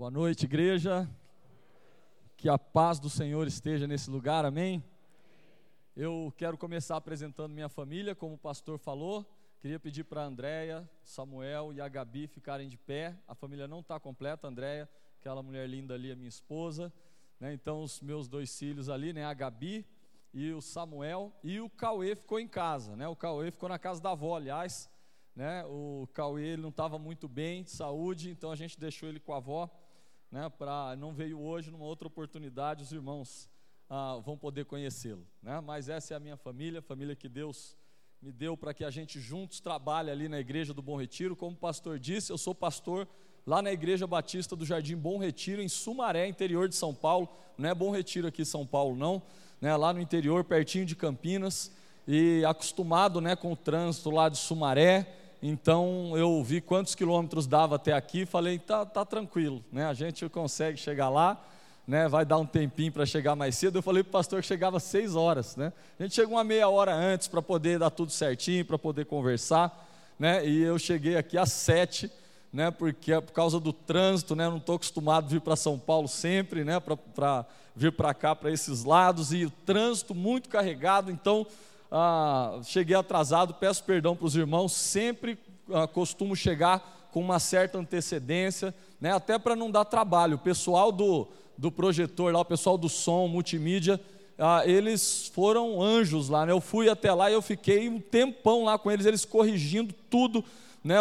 Boa noite, igreja. Que a paz do Senhor esteja nesse lugar, amém? Eu quero começar apresentando minha família, como o pastor falou. Queria pedir para a Andréia, Samuel e a Gabi ficarem de pé. A família não está completa, Andréia, aquela mulher linda ali, a minha esposa. Né? Então, os meus dois filhos ali, né? a Gabi e o Samuel. E o Cauê ficou em casa, né? o Cauê ficou na casa da avó, aliás. Né? O Cauê ele não estava muito bem de saúde, então a gente deixou ele com a avó né, para não veio hoje, numa outra oportunidade, os irmãos ah, vão poder conhecê-lo. Né? Mas essa é a minha família, família que Deus me deu para que a gente juntos trabalhe ali na igreja do Bom Retiro. Como o pastor disse, eu sou pastor lá na igreja batista do Jardim Bom Retiro, em Sumaré, interior de São Paulo. Não é Bom Retiro aqui em São Paulo, não. Né? Lá no interior, pertinho de Campinas. E acostumado né, com o trânsito lá de Sumaré então eu vi quantos quilômetros dava até aqui, falei, tá, tá tranquilo, né? A gente consegue chegar lá, né? Vai dar um tempinho para chegar mais cedo. Eu falei para o pastor que chegava às seis horas, né? A gente chegou uma meia hora antes para poder dar tudo certinho, para poder conversar, né? E eu cheguei aqui às sete, né? Porque é por causa do trânsito, né? Não estou acostumado a vir para São Paulo sempre, né? Para vir para cá, para esses lados e o trânsito muito carregado, então ah, cheguei atrasado, peço perdão para os irmãos, sempre ah, costumo chegar com uma certa antecedência, né, até para não dar trabalho. O pessoal do, do projetor, lá, o pessoal do som, multimídia, ah, eles foram anjos lá. Né, eu fui até lá e eu fiquei um tempão lá com eles, eles corrigindo tudo né,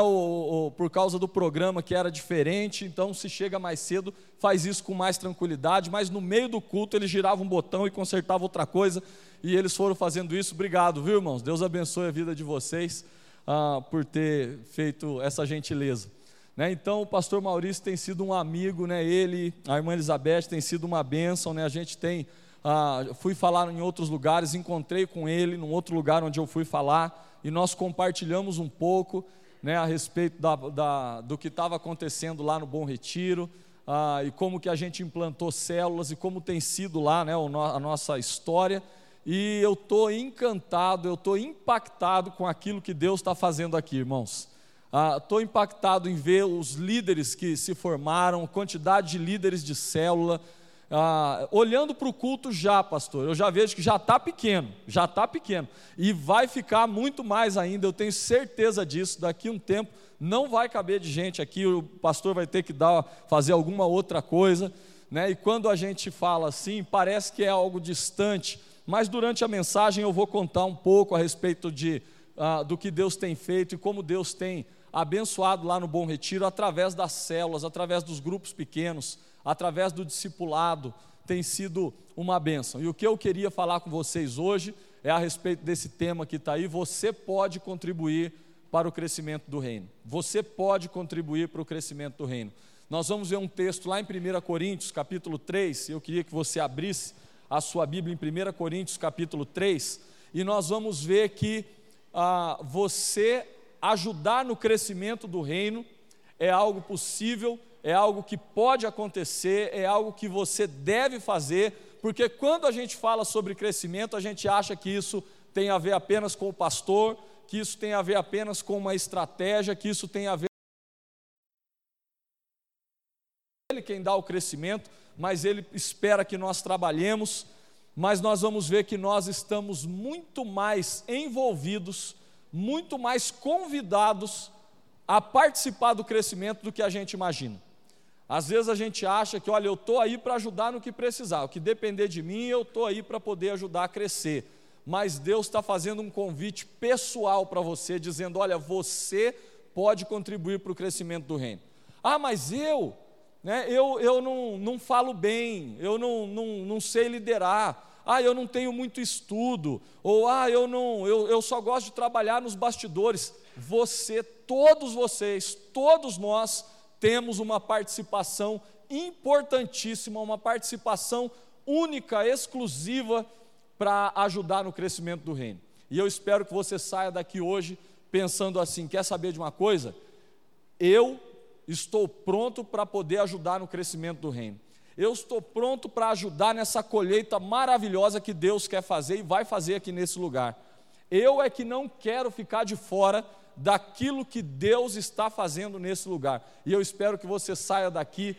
por causa do programa que era diferente, então se chega mais cedo, faz isso com mais tranquilidade, mas no meio do culto ele girava um botão e consertava outra coisa, e eles foram fazendo isso. Obrigado, viu, irmãos? Deus abençoe a vida de vocês ah, por ter feito essa gentileza. Né, então, o pastor Maurício tem sido um amigo, né, ele, a irmã Elizabeth tem sido uma bênção, né, a gente tem, ah, fui falar em outros lugares, encontrei com ele num outro lugar onde eu fui falar, e nós compartilhamos um pouco, né, a respeito da, da, do que estava acontecendo lá no Bom Retiro, ah, e como que a gente implantou células e como tem sido lá né, a nossa história. E eu estou encantado, eu estou impactado com aquilo que Deus está fazendo aqui, irmãos. Estou ah, impactado em ver os líderes que se formaram, quantidade de líderes de célula, ah, olhando para o culto já, pastor, eu já vejo que já está pequeno, já está pequeno, e vai ficar muito mais ainda, eu tenho certeza disso. Daqui um tempo não vai caber de gente aqui, o pastor vai ter que dar, fazer alguma outra coisa, né? E quando a gente fala assim, parece que é algo distante, mas durante a mensagem eu vou contar um pouco a respeito de, ah, do que Deus tem feito e como Deus tem abençoado lá no Bom Retiro através das células, através dos grupos pequenos através do discipulado, tem sido uma bênção. E o que eu queria falar com vocês hoje é a respeito desse tema que está aí. Você pode contribuir para o crescimento do reino. Você pode contribuir para o crescimento do reino. Nós vamos ver um texto lá em 1 Coríntios, capítulo 3. Eu queria que você abrisse a sua Bíblia em 1 Coríntios, capítulo 3, e nós vamos ver que ah, você ajudar no crescimento do reino é algo possível é algo que pode acontecer, é algo que você deve fazer, porque quando a gente fala sobre crescimento, a gente acha que isso tem a ver apenas com o pastor, que isso tem a ver apenas com uma estratégia, que isso tem a ver ele quem dá o crescimento, mas ele espera que nós trabalhemos, mas nós vamos ver que nós estamos muito mais envolvidos, muito mais convidados a participar do crescimento do que a gente imagina. Às vezes a gente acha que, olha, eu estou aí para ajudar no que precisar, o que depender de mim, eu estou aí para poder ajudar a crescer. Mas Deus está fazendo um convite pessoal para você, dizendo: olha, você pode contribuir para o crescimento do reino. Ah, mas eu, né, eu, eu não, não falo bem, eu não, não, não sei liderar, ah, eu não tenho muito estudo, ou ah, eu não, eu, eu só gosto de trabalhar nos bastidores. Você, todos vocês, todos nós, temos uma participação importantíssima, uma participação única, exclusiva para ajudar no crescimento do reino. E eu espero que você saia daqui hoje pensando assim: quer saber de uma coisa? Eu estou pronto para poder ajudar no crescimento do reino. Eu estou pronto para ajudar nessa colheita maravilhosa que Deus quer fazer e vai fazer aqui nesse lugar. Eu é que não quero ficar de fora daquilo que Deus está fazendo nesse lugar. E eu espero que você saia daqui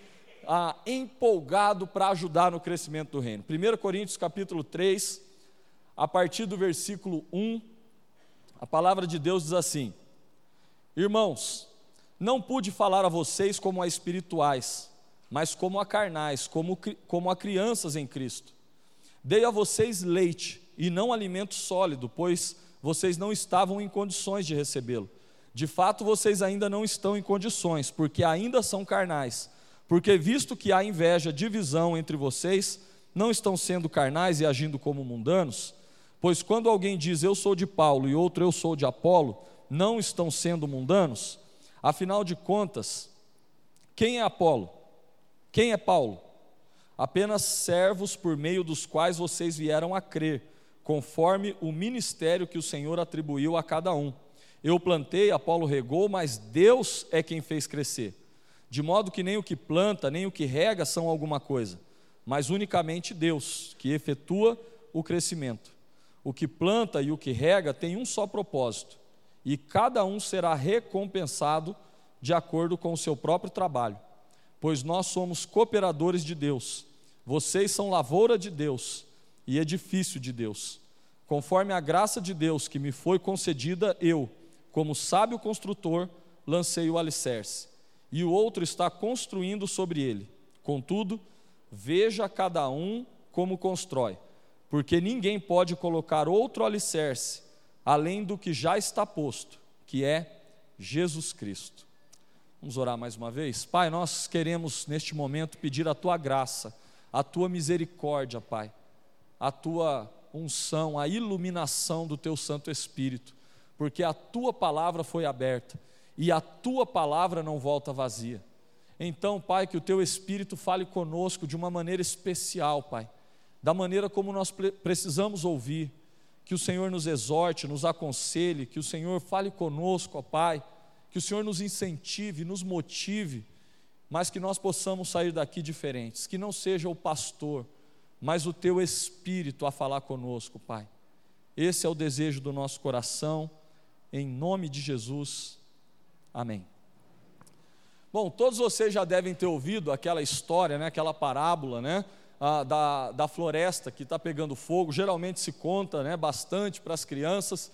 ah, empolgado para ajudar no crescimento do reino. 1 Coríntios capítulo 3, a partir do versículo 1, a palavra de Deus diz assim: Irmãos, não pude falar a vocês como a espirituais, mas como a carnais, como, como a crianças em Cristo. Dei a vocês leite e não alimento sólido, pois vocês não estavam em condições de recebê-lo. De fato, vocês ainda não estão em condições, porque ainda são carnais. Porque, visto que há inveja, divisão entre vocês, não estão sendo carnais e agindo como mundanos? Pois quando alguém diz eu sou de Paulo e outro eu sou de Apolo, não estão sendo mundanos? Afinal de contas, quem é Apolo? Quem é Paulo? Apenas servos por meio dos quais vocês vieram a crer, conforme o ministério que o Senhor atribuiu a cada um. Eu plantei, Apolo regou, mas Deus é quem fez crescer. De modo que nem o que planta, nem o que rega são alguma coisa, mas unicamente Deus, que efetua o crescimento. O que planta e o que rega tem um só propósito, e cada um será recompensado de acordo com o seu próprio trabalho, pois nós somos cooperadores de Deus, vocês são lavoura de Deus e edifício de Deus. Conforme a graça de Deus que me foi concedida, eu, como sábio construtor, lancei o alicerce, e o outro está construindo sobre ele. Contudo, veja cada um como constrói porque ninguém pode colocar outro alicerce além do que já está posto, que é Jesus Cristo. Vamos orar mais uma vez? Pai, nós queremos neste momento pedir a tua graça, a tua misericórdia, Pai, a tua unção, a iluminação do teu Santo Espírito, porque a tua palavra foi aberta e a tua palavra não volta vazia. Então, Pai, que o teu Espírito fale conosco de uma maneira especial, Pai da maneira como nós precisamos ouvir, que o Senhor nos exorte, nos aconselhe, que o Senhor fale conosco, ó Pai, que o Senhor nos incentive, nos motive, mas que nós possamos sair daqui diferentes, que não seja o pastor, mas o teu espírito a falar conosco, Pai. Esse é o desejo do nosso coração, em nome de Jesus. Amém. Bom, todos vocês já devem ter ouvido aquela história, né, aquela parábola, né, da, da floresta que está pegando fogo. Geralmente se conta né, bastante para as crianças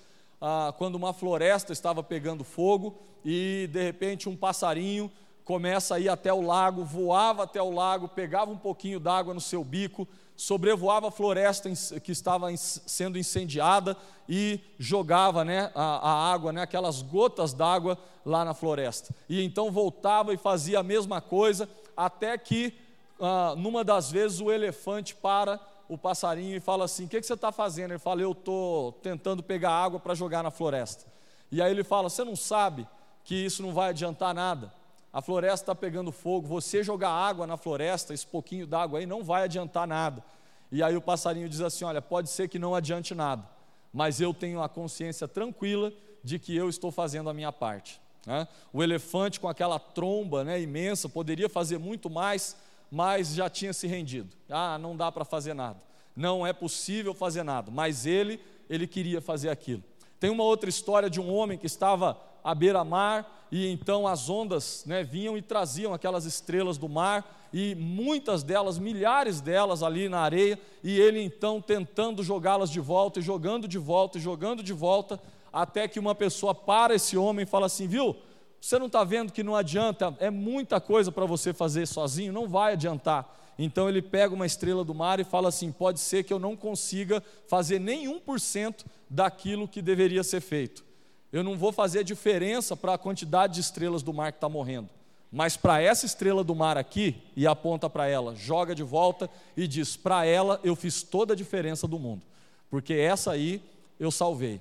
quando uma floresta estava pegando fogo e de repente um passarinho começa a ir até o lago, voava até o lago, pegava um pouquinho d'água no seu bico, sobrevoava a floresta que estava sendo incendiada e jogava né, a, a água, né, aquelas gotas d'água lá na floresta. E então voltava e fazia a mesma coisa até que ah, numa das vezes o elefante para o passarinho e fala assim: O que, que você está fazendo? Ele fala: Eu estou tentando pegar água para jogar na floresta. E aí ele fala: Você não sabe que isso não vai adiantar nada? A floresta está pegando fogo, você jogar água na floresta, esse pouquinho d'água aí, não vai adiantar nada. E aí o passarinho diz assim: Olha, pode ser que não adiante nada, mas eu tenho a consciência tranquila de que eu estou fazendo a minha parte. Né? O elefante, com aquela tromba né, imensa, poderia fazer muito mais, mas já tinha se rendido. Ah, não dá para fazer nada. Não é possível fazer nada. Mas ele, ele queria fazer aquilo. Tem uma outra história de um homem que estava à beira-mar e então as ondas né, vinham e traziam aquelas estrelas do mar e muitas delas, milhares delas ali na areia, e ele então tentando jogá-las de volta, e jogando de volta, e jogando de volta, até que uma pessoa para esse homem e fala assim: Viu, você não está vendo que não adianta, é muita coisa para você fazer sozinho, não vai adiantar. Então ele pega uma estrela do mar e fala assim: pode ser que eu não consiga fazer nem 1% daquilo que deveria ser feito. Eu não vou fazer diferença para a quantidade de estrelas do mar que está morrendo. Mas para essa estrela do mar aqui, e aponta para ela, joga de volta e diz: para ela eu fiz toda a diferença do mundo, porque essa aí eu salvei.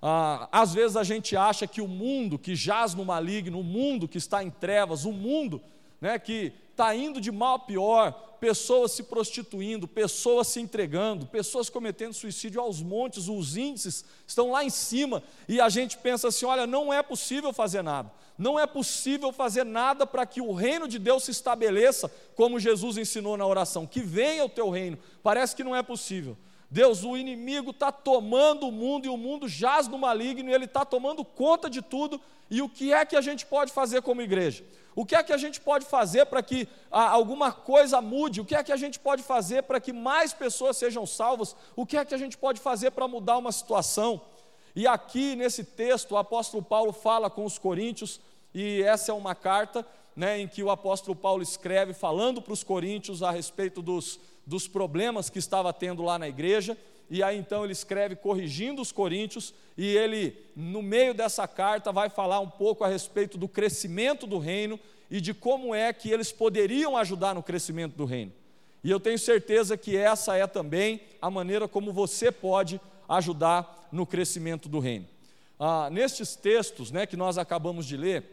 Ah, às vezes a gente acha que o mundo que jaz no maligno, o mundo que está em trevas, o mundo né, que está indo de mal a pior, pessoas se prostituindo, pessoas se entregando, pessoas cometendo suicídio aos montes, os índices estão lá em cima, e a gente pensa assim: olha, não é possível fazer nada, não é possível fazer nada para que o reino de Deus se estabeleça, como Jesus ensinou na oração, que venha o teu reino, parece que não é possível. Deus, o inimigo está tomando o mundo e o mundo jaz no maligno e ele está tomando conta de tudo. E o que é que a gente pode fazer como igreja? O que é que a gente pode fazer para que ah, alguma coisa mude? O que é que a gente pode fazer para que mais pessoas sejam salvas? O que é que a gente pode fazer para mudar uma situação? E aqui nesse texto, o apóstolo Paulo fala com os coríntios, e essa é uma carta né, em que o apóstolo Paulo escreve falando para os coríntios a respeito dos dos problemas que estava tendo lá na igreja, e aí então ele escreve corrigindo os coríntios, e ele, no meio dessa carta, vai falar um pouco a respeito do crescimento do reino e de como é que eles poderiam ajudar no crescimento do reino. E eu tenho certeza que essa é também a maneira como você pode ajudar no crescimento do reino. Ah, nestes textos né, que nós acabamos de ler,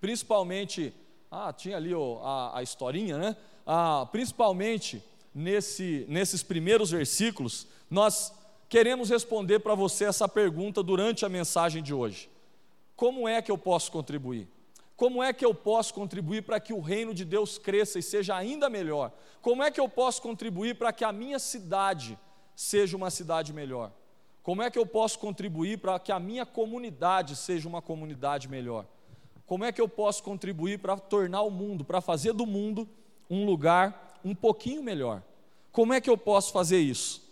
principalmente, ah, tinha ali oh, a, a historinha, né? Ah, principalmente nesse, nesses primeiros versículos, nós queremos responder para você essa pergunta durante a mensagem de hoje: Como é que eu posso contribuir? Como é que eu posso contribuir para que o reino de Deus cresça e seja ainda melhor? Como é que eu posso contribuir para que a minha cidade seja uma cidade melhor? Como é que eu posso contribuir para que a minha comunidade seja uma comunidade melhor? Como é que eu posso contribuir para tornar o mundo, para fazer do mundo um lugar um pouquinho melhor. Como é que eu posso fazer isso?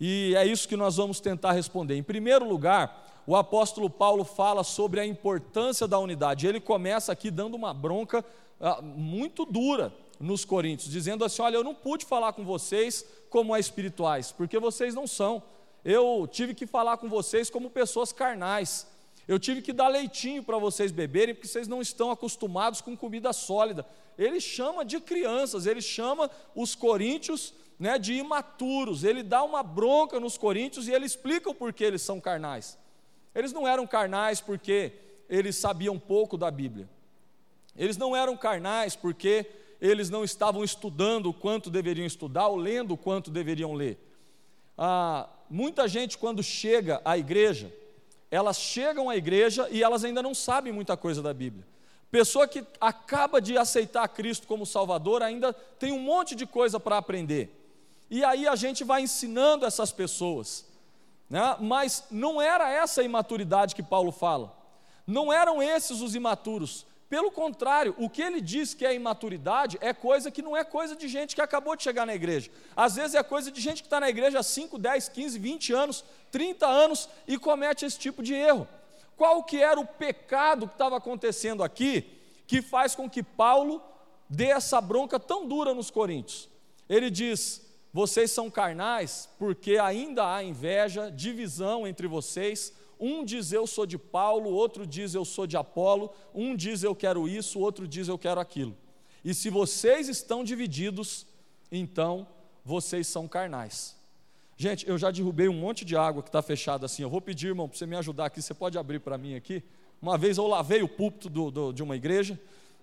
E é isso que nós vamos tentar responder. Em primeiro lugar, o apóstolo Paulo fala sobre a importância da unidade. Ele começa aqui dando uma bronca ah, muito dura nos Coríntios, dizendo assim: Olha, eu não pude falar com vocês como é espirituais, porque vocês não são. Eu tive que falar com vocês como pessoas carnais. Eu tive que dar leitinho para vocês beberem, porque vocês não estão acostumados com comida sólida. Ele chama de crianças, ele chama os coríntios né, de imaturos. Ele dá uma bronca nos coríntios e ele explica o porquê eles são carnais. Eles não eram carnais porque eles sabiam pouco da Bíblia. Eles não eram carnais porque eles não estavam estudando o quanto deveriam estudar ou lendo o quanto deveriam ler. Ah, muita gente, quando chega à igreja, elas chegam à igreja e elas ainda não sabem muita coisa da Bíblia. Pessoa que acaba de aceitar Cristo como Salvador ainda tem um monte de coisa para aprender. E aí a gente vai ensinando essas pessoas. Né? Mas não era essa a imaturidade que Paulo fala. Não eram esses os imaturos. Pelo contrário, o que ele diz que é imaturidade é coisa que não é coisa de gente que acabou de chegar na igreja. Às vezes é coisa de gente que está na igreja há 5, 10, 15, 20 anos, 30 anos e comete esse tipo de erro. Qual que era o pecado que estava acontecendo aqui que faz com que Paulo dê essa bronca tão dura nos coríntios? Ele diz: vocês são carnais porque ainda há inveja, divisão entre vocês um diz eu sou de Paulo, outro diz eu sou de Apolo, um diz eu quero isso, outro diz eu quero aquilo. E se vocês estão divididos, então vocês são carnais. Gente, eu já derrubei um monte de água que está fechada assim. Eu vou pedir, irmão, para você me ajudar aqui. Você pode abrir para mim aqui? Uma vez eu lavei o púlpito do, do, de uma igreja,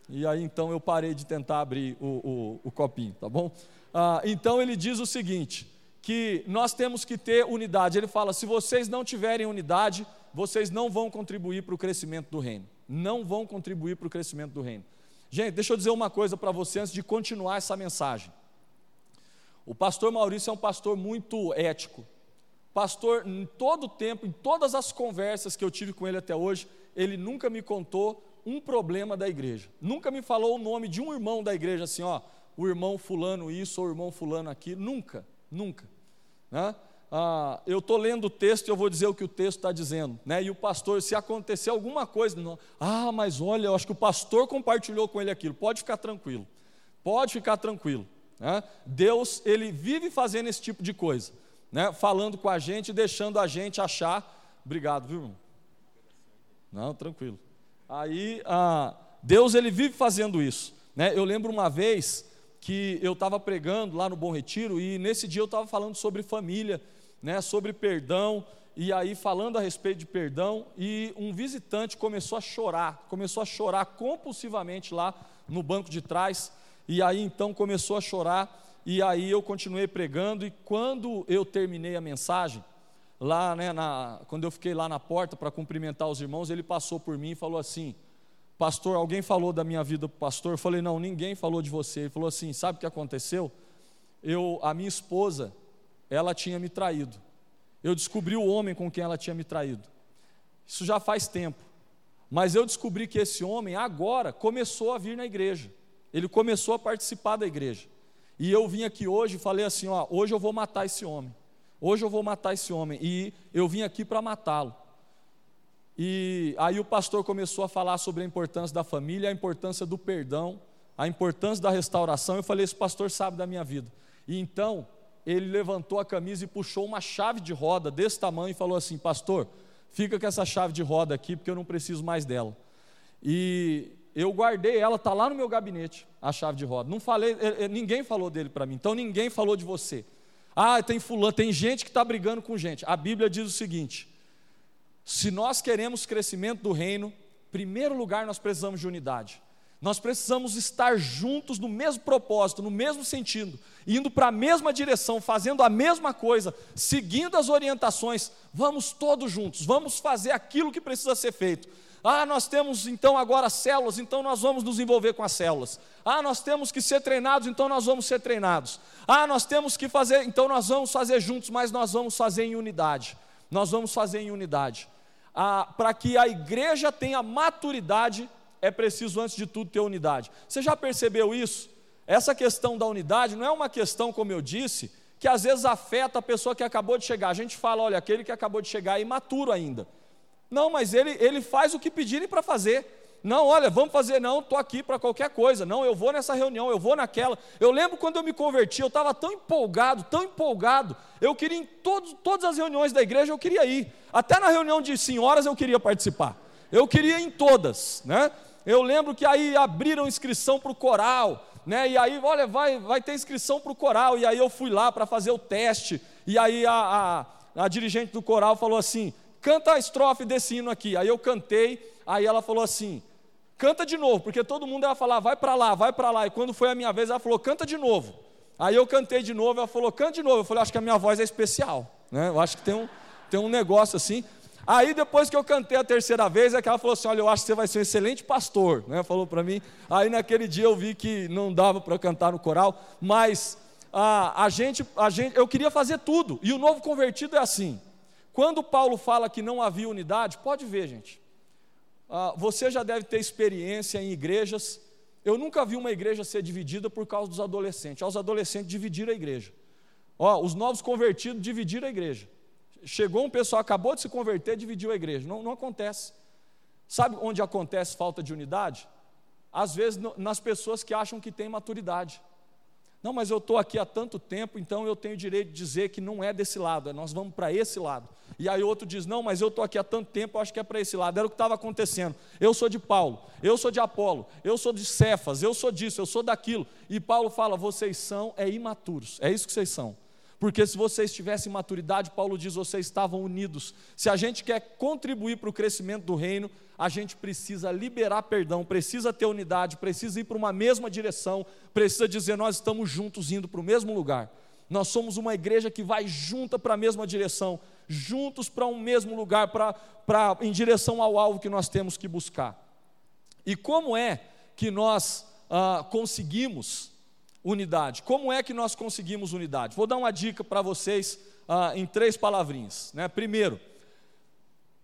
e aí então eu parei de tentar abrir o, o, o copinho, tá bom? Ah, então ele diz o seguinte: que nós temos que ter unidade. Ele fala: se vocês não tiverem unidade, vocês não vão contribuir para o crescimento do reino. Não vão contribuir para o crescimento do reino. Gente, deixa eu dizer uma coisa para você antes de continuar essa mensagem. O pastor Maurício é um pastor muito ético. Pastor, em todo o tempo, em todas as conversas que eu tive com ele até hoje, ele nunca me contou um problema da igreja. Nunca me falou o nome de um irmão da igreja assim, ó, o irmão fulano isso, ou o irmão fulano aquilo. Nunca, nunca. Né? Ah, eu estou lendo o texto e eu vou dizer o que o texto está dizendo. Né? E o pastor, se acontecer alguma coisa, não, ah, mas olha, eu acho que o pastor compartilhou com ele aquilo. Pode ficar tranquilo. Pode ficar tranquilo. Né? Deus, ele vive fazendo esse tipo de coisa. Né? Falando com a gente, deixando a gente achar. Obrigado, viu, irmão? Não, tranquilo. Aí, ah, Deus, ele vive fazendo isso. Né? Eu lembro uma vez que eu estava pregando lá no Bom Retiro e nesse dia eu estava falando sobre família, né, sobre perdão, e aí falando a respeito de perdão, e um visitante começou a chorar, começou a chorar compulsivamente lá no banco de trás, e aí então começou a chorar, e aí eu continuei pregando, e quando eu terminei a mensagem, lá, né, na, quando eu fiquei lá na porta para cumprimentar os irmãos, ele passou por mim e falou assim: Pastor, alguém falou da minha vida para o pastor? Eu falei, não, ninguém falou de você. Ele falou assim: sabe o que aconteceu? Eu, a minha esposa, ela tinha me traído. Eu descobri o homem com quem ela tinha me traído. Isso já faz tempo. Mas eu descobri que esse homem agora começou a vir na igreja. Ele começou a participar da igreja. E eu vim aqui hoje e falei assim: ó, hoje eu vou matar esse homem. Hoje eu vou matar esse homem. E eu vim aqui para matá-lo. E aí o pastor começou a falar sobre a importância da família, a importância do perdão, a importância da restauração. Eu falei: esse pastor sabe da minha vida. E então ele levantou a camisa e puxou uma chave de roda desse tamanho e falou assim: Pastor, fica com essa chave de roda aqui, porque eu não preciso mais dela. E eu guardei ela, está lá no meu gabinete, a chave de roda. Não falei, ninguém falou dele para mim, então ninguém falou de você. Ah, tem fulano, tem gente que está brigando com gente. A Bíblia diz o seguinte: se nós queremos crescimento do reino, primeiro lugar nós precisamos de unidade. Nós precisamos estar juntos no mesmo propósito, no mesmo sentido, indo para a mesma direção, fazendo a mesma coisa, seguindo as orientações. Vamos todos juntos, vamos fazer aquilo que precisa ser feito. Ah, nós temos então agora células, então nós vamos nos envolver com as células. Ah, nós temos que ser treinados, então nós vamos ser treinados. Ah, nós temos que fazer, então nós vamos fazer juntos, mas nós vamos fazer em unidade. Nós vamos fazer em unidade. Para que a igreja tenha maturidade é preciso, antes de tudo, ter unidade. Você já percebeu isso? Essa questão da unidade não é uma questão, como eu disse, que às vezes afeta a pessoa que acabou de chegar. A gente fala, olha, aquele que acabou de chegar é imaturo ainda. Não, mas ele, ele faz o que pedirem para fazer. Não, olha, vamos fazer, não, estou aqui para qualquer coisa. Não, eu vou nessa reunião, eu vou naquela. Eu lembro quando eu me converti, eu estava tão empolgado, tão empolgado. Eu queria em todas as reuniões da igreja, eu queria ir. Até na reunião de senhoras eu queria participar. Eu queria em todas, né? Eu lembro que aí abriram inscrição para o coral, né? E aí, olha, vai, vai ter inscrição para o coral. E aí eu fui lá para fazer o teste. E aí a, a, a dirigente do coral falou assim: canta a estrofe desse hino aqui. Aí eu cantei. Aí ela falou assim: canta de novo, porque todo mundo ia falar, vai para lá, vai para lá. E quando foi a minha vez, ela falou, canta de novo. Aí eu cantei de novo, ela falou, canta de novo. Eu falei, acho que a minha voz é especial, né? Eu acho que tem um, tem um negócio assim. Aí depois que eu cantei a terceira vez, é que ela falou assim: Olha, eu acho que você vai ser um excelente pastor, né? Falou para mim. Aí naquele dia eu vi que não dava para cantar no coral, mas a, a, gente, a gente, eu queria fazer tudo. E o novo convertido é assim. Quando Paulo fala que não havia unidade, pode ver, gente. Ah, você já deve ter experiência em igrejas. Eu nunca vi uma igreja ser dividida por causa dos adolescentes. Os adolescentes dividiram a igreja. Ó, os novos convertidos dividiram a igreja. Chegou um pessoal, acabou de se converter, dividiu a igreja. Não, não acontece. Sabe onde acontece falta de unidade? Às vezes no, nas pessoas que acham que têm maturidade. Não, mas eu estou aqui há tanto tempo, então eu tenho direito de dizer que não é desse lado, nós vamos para esse lado. E aí outro diz: Não, mas eu estou aqui há tanto tempo, eu acho que é para esse lado. Era o que estava acontecendo. Eu sou de Paulo, eu sou de Apolo, eu sou de Cefas, eu sou disso, eu sou daquilo. E Paulo fala: Vocês são é imaturos, é isso que vocês são. Porque se vocês tivessem maturidade, Paulo diz, vocês estavam unidos. Se a gente quer contribuir para o crescimento do reino, a gente precisa liberar perdão, precisa ter unidade, precisa ir para uma mesma direção, precisa dizer, nós estamos juntos indo para o mesmo lugar. Nós somos uma igreja que vai junta para a mesma direção, juntos para um mesmo lugar, para, para, em direção ao alvo que nós temos que buscar. E como é que nós ah, conseguimos unidade. Como é que nós conseguimos unidade? Vou dar uma dica para vocês ah, em três palavrinhas. Né? Primeiro,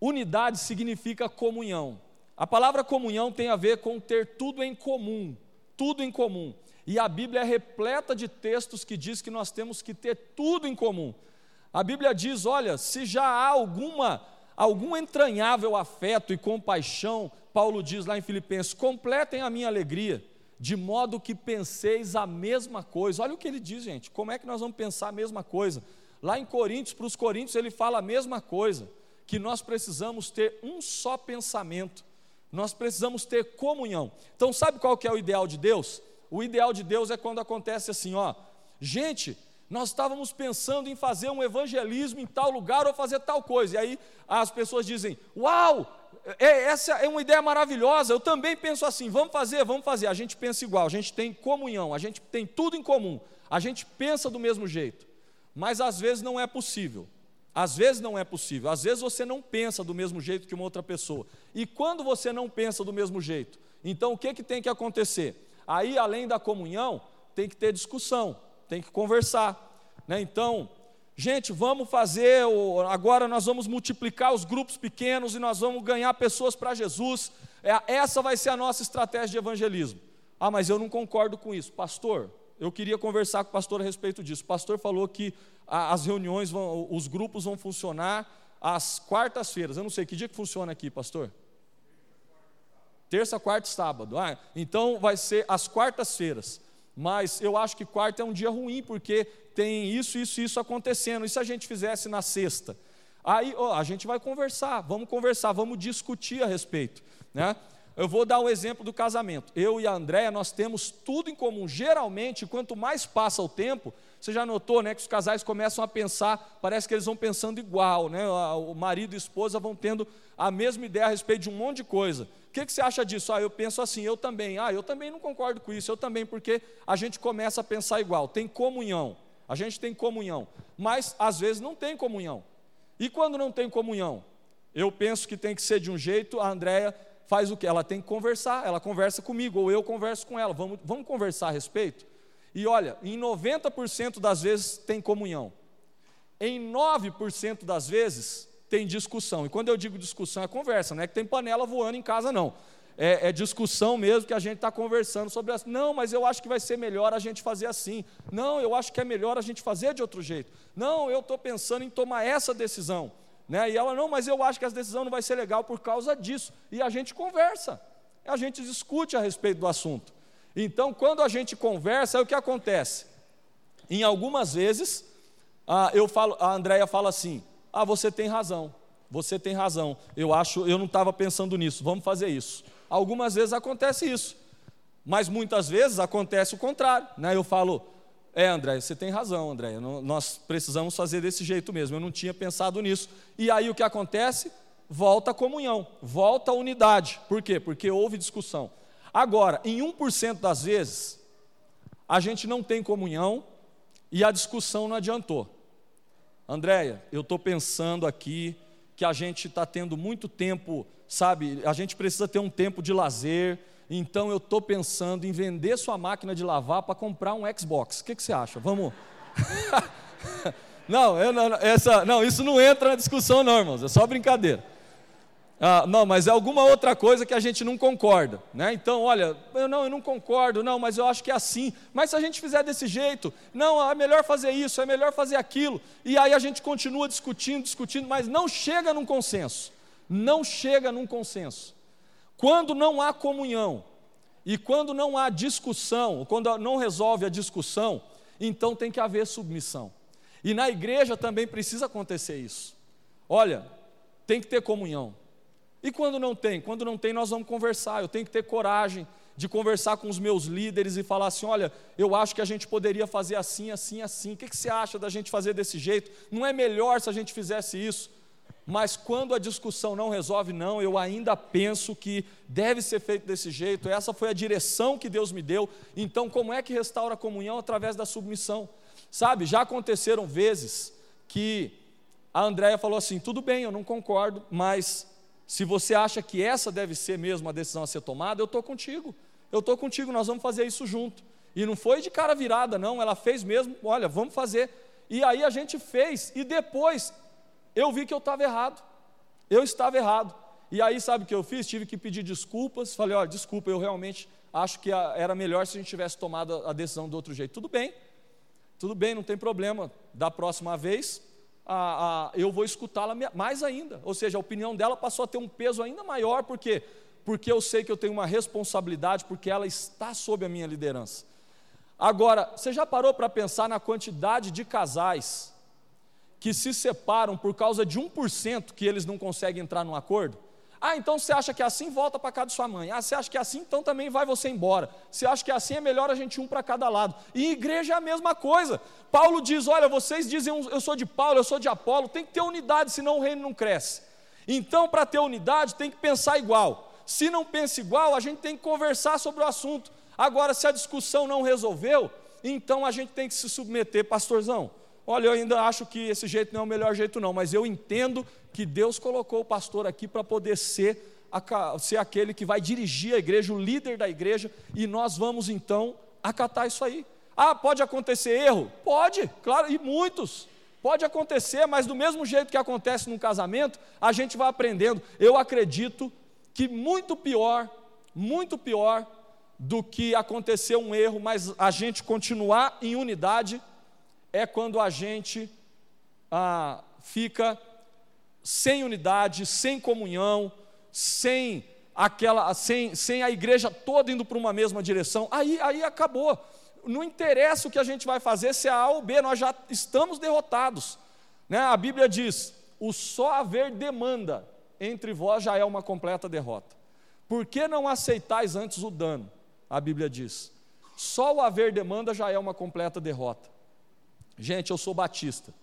unidade significa comunhão. A palavra comunhão tem a ver com ter tudo em comum, tudo em comum. E a Bíblia é repleta de textos que diz que nós temos que ter tudo em comum. A Bíblia diz: olha, se já há alguma algum entranhável afeto e compaixão, Paulo diz lá em Filipenses: completem a minha alegria de modo que penseis a mesma coisa. Olha o que ele diz, gente. Como é que nós vamos pensar a mesma coisa? Lá em Coríntios, para os Coríntios, ele fala a mesma coisa, que nós precisamos ter um só pensamento. Nós precisamos ter comunhão. Então, sabe qual que é o ideal de Deus? O ideal de Deus é quando acontece assim, ó, gente, nós estávamos pensando em fazer um evangelismo em tal lugar ou fazer tal coisa. E aí as pessoas dizem: Uau, é, essa é uma ideia maravilhosa, eu também penso assim, vamos fazer, vamos fazer. A gente pensa igual, a gente tem comunhão, a gente tem tudo em comum, a gente pensa do mesmo jeito, mas às vezes não é possível. Às vezes não é possível, às vezes você não pensa do mesmo jeito que uma outra pessoa. E quando você não pensa do mesmo jeito, então o que, que tem que acontecer? Aí, além da comunhão, tem que ter discussão, tem que conversar. Né? Então, Gente, vamos fazer, agora nós vamos multiplicar os grupos pequenos e nós vamos ganhar pessoas para Jesus. É, essa vai ser a nossa estratégia de evangelismo. Ah, mas eu não concordo com isso. Pastor, eu queria conversar com o pastor a respeito disso. O pastor falou que as reuniões, vão, os grupos vão funcionar às quartas-feiras. Eu não sei, que dia que funciona aqui, pastor? Terça, quarta e sábado. Ah, então vai ser às quartas-feiras. Mas eu acho que quarta é um dia ruim, porque tem isso, isso, isso acontecendo. E se a gente fizesse na sexta? Aí ó, a gente vai conversar, vamos conversar, vamos discutir a respeito. Né? Eu vou dar o um exemplo do casamento. Eu e a Andréia, nós temos tudo em comum. Geralmente, quanto mais passa o tempo, você já notou né, que os casais começam a pensar, parece que eles vão pensando igual, né? o marido e a esposa vão tendo a mesma ideia a respeito de um monte de coisa. O que, que você acha disso? Ah, eu penso assim, eu também. Ah, eu também não concordo com isso, eu também, porque a gente começa a pensar igual, tem comunhão. A gente tem comunhão, mas às vezes não tem comunhão. E quando não tem comunhão? Eu penso que tem que ser de um jeito, a Andréia faz o que? Ela tem que conversar, ela conversa comigo, ou eu converso com ela, vamos, vamos conversar a respeito? E olha, em 90% das vezes tem comunhão, em 9% das vezes tem discussão, e quando eu digo discussão é conversa, não é que tem panela voando em casa, não é, é discussão mesmo que a gente está conversando sobre assim. Não, mas eu acho que vai ser melhor a gente fazer assim. Não, eu acho que é melhor a gente fazer de outro jeito. Não, eu estou pensando em tomar essa decisão. Né? E ela, não, mas eu acho que essa decisão não vai ser legal por causa disso. E a gente conversa, a gente discute a respeito do assunto. Então, quando a gente conversa, é o que acontece? Em algumas vezes, ah, eu falo, a Andrea fala assim: Ah, você tem razão, você tem razão. Eu acho, eu não estava pensando nisso, vamos fazer isso. Algumas vezes acontece isso, mas muitas vezes acontece o contrário. Né? Eu falo, é André, você tem razão, André, nós precisamos fazer desse jeito mesmo, eu não tinha pensado nisso. E aí o que acontece? Volta a comunhão, volta a unidade. Por quê? Porque houve discussão. Agora, em 1% das vezes, a gente não tem comunhão e a discussão não adiantou. Andréia, eu estou pensando aqui que a gente está tendo muito tempo sabe, a gente precisa ter um tempo de lazer, então eu estou pensando em vender sua máquina de lavar para comprar um Xbox. O que, que você acha? Vamos. não, eu, não, essa, não, isso não entra na discussão, não, irmãos, é só brincadeira. Ah, não, mas é alguma outra coisa que a gente não concorda, né? Então, olha, eu não, eu não concordo, não, mas eu acho que é assim. Mas se a gente fizer desse jeito, não, é melhor fazer isso, é melhor fazer aquilo. E aí a gente continua discutindo, discutindo, mas não chega num consenso não chega num consenso. Quando não há comunhão e quando não há discussão, quando não resolve a discussão, então tem que haver submissão. E na igreja também precisa acontecer isso. Olha, tem que ter comunhão. E quando não tem? Quando não tem, nós vamos conversar. Eu tenho que ter coragem de conversar com os meus líderes e falar assim: olha, eu acho que a gente poderia fazer assim, assim, assim. O que, que você acha da gente fazer desse jeito? Não é melhor se a gente fizesse isso? Mas quando a discussão não resolve, não, eu ainda penso que deve ser feito desse jeito, essa foi a direção que Deus me deu. Então, como é que restaura a comunhão? Através da submissão. Sabe, já aconteceram vezes que a Andréia falou assim: tudo bem, eu não concordo, mas se você acha que essa deve ser mesmo a decisão a ser tomada, eu estou contigo. Eu estou contigo, nós vamos fazer isso junto. E não foi de cara virada, não, ela fez mesmo, olha, vamos fazer. E aí a gente fez, e depois eu vi que eu estava errado. Eu estava errado. E aí, sabe o que eu fiz? Tive que pedir desculpas. Falei: olha, desculpa, eu realmente acho que era melhor se a gente tivesse tomado a decisão do outro jeito. Tudo bem, tudo bem, não tem problema. Da próxima vez, a, a, eu vou escutá-la mais ainda. Ou seja, a opinião dela passou a ter um peso ainda maior, por quê? Porque eu sei que eu tenho uma responsabilidade, porque ela está sob a minha liderança. Agora, você já parou para pensar na quantidade de casais que se separam por causa de 1% que eles não conseguem entrar num acordo? Ah, então você acha que é assim, volta para casa de sua mãe. Ah, você acha que é assim, então também vai você embora. Você acha que é assim, é melhor a gente um para cada lado. E igreja é a mesma coisa. Paulo diz: olha, vocês dizem, eu sou de Paulo, eu sou de Apolo, tem que ter unidade, senão o reino não cresce. Então, para ter unidade, tem que pensar igual. Se não pensa igual, a gente tem que conversar sobre o assunto. Agora, se a discussão não resolveu, então a gente tem que se submeter, pastorzão. Olha, eu ainda acho que esse jeito não é o melhor jeito, não, mas eu entendo que Deus colocou o pastor aqui para poder ser, ser aquele que vai dirigir a igreja, o líder da igreja, e nós vamos então acatar isso aí. Ah, pode acontecer erro? Pode, claro, e muitos. Pode acontecer, mas do mesmo jeito que acontece no casamento, a gente vai aprendendo. Eu acredito que muito pior, muito pior do que acontecer um erro, mas a gente continuar em unidade, é quando a gente ah, fica sem unidade, sem comunhão, sem aquela, sem, sem a igreja toda indo para uma mesma direção. Aí, aí acabou. Não interessa o que a gente vai fazer, se é A ou B, nós já estamos derrotados. Né? A Bíblia diz: o só haver demanda entre vós já é uma completa derrota. Por que não aceitais antes o dano? A Bíblia diz. Só o haver demanda já é uma completa derrota. Gente, eu sou batista.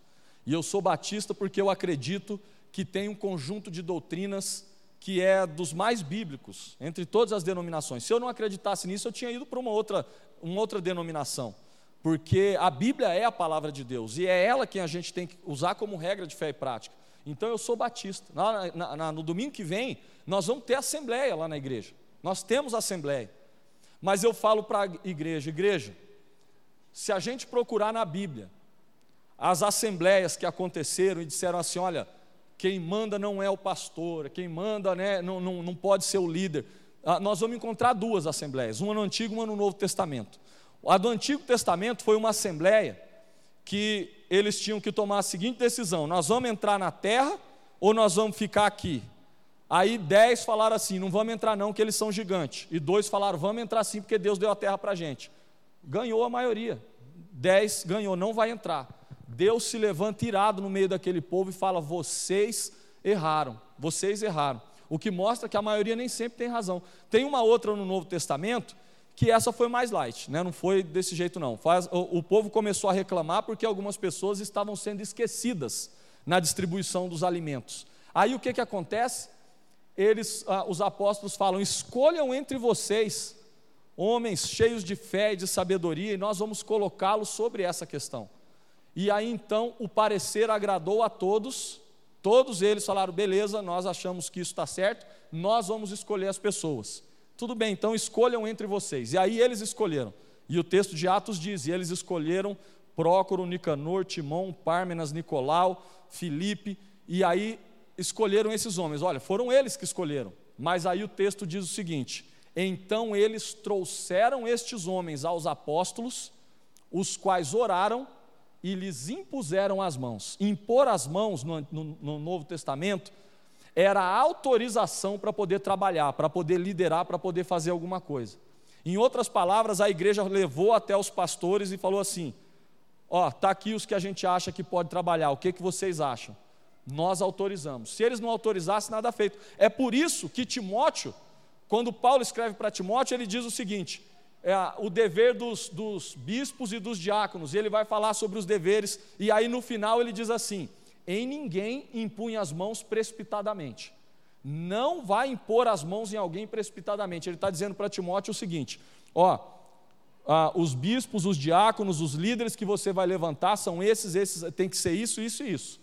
E eu sou batista porque eu acredito que tem um conjunto de doutrinas que é dos mais bíblicos entre todas as denominações. Se eu não acreditasse nisso, eu tinha ido para uma outra, uma outra denominação. Porque a Bíblia é a palavra de Deus e é ela que a gente tem que usar como regra de fé e prática. Então eu sou batista. Na, na, na, no domingo que vem, nós vamos ter assembleia lá na igreja. Nós temos assembleia. Mas eu falo para a igreja: igreja, se a gente procurar na Bíblia as assembleias que aconteceram e disseram assim: olha, quem manda não é o pastor, quem manda né, não, não, não pode ser o líder. Ah, nós vamos encontrar duas assembleias, uma no Antigo e uma no Novo Testamento. A do Antigo Testamento foi uma assembleia que eles tinham que tomar a seguinte decisão: nós vamos entrar na terra ou nós vamos ficar aqui? Aí dez falaram assim: não vamos entrar, não, que eles são gigantes. E dois falaram: vamos entrar sim, porque Deus deu a terra para a gente. Ganhou a maioria. Dez ganhou, não vai entrar. Deus se levanta irado no meio daquele povo e fala: vocês erraram, vocês erraram. O que mostra que a maioria nem sempre tem razão. Tem uma outra no Novo Testamento que essa foi mais light, né? não foi desse jeito não. Faz, o, o povo começou a reclamar porque algumas pessoas estavam sendo esquecidas na distribuição dos alimentos. Aí o que, que acontece? Eles, ah, os apóstolos falam: escolham entre vocês homens cheios de fé e de sabedoria, e nós vamos colocá-los sobre essa questão. E aí então o parecer agradou a todos, todos eles falaram: beleza, nós achamos que isso está certo, nós vamos escolher as pessoas. Tudo bem, então escolham entre vocês. E aí eles escolheram. E o texto de Atos diz: e eles escolheram Prócoro, Nicanor, Timão, Pármenas, Nicolau, Filipe, e aí escolheram esses homens. Olha, foram eles que escolheram. Mas aí o texto diz o seguinte: então eles trouxeram estes homens aos apóstolos, os quais oraram e lhes impuseram as mãos. Impor as mãos no, no, no Novo Testamento era autorização para poder trabalhar, para poder liderar, para poder fazer alguma coisa. Em outras palavras, a igreja levou até os pastores e falou assim: Ó, oh, tá aqui os que a gente acha que pode trabalhar, o que, que vocês acham? Nós autorizamos. Se eles não autorizassem, nada feito. É por isso que Timóteo, quando Paulo escreve para Timóteo, ele diz o seguinte: é, o dever dos, dos bispos e dos diáconos, e ele vai falar sobre os deveres, e aí no final ele diz assim: em ninguém impunha as mãos precipitadamente. Não vai impor as mãos em alguém precipitadamente. Ele está dizendo para Timóteo o seguinte: ó, ah, os bispos, os diáconos, os líderes que você vai levantar são esses, esses, tem que ser isso, isso e isso.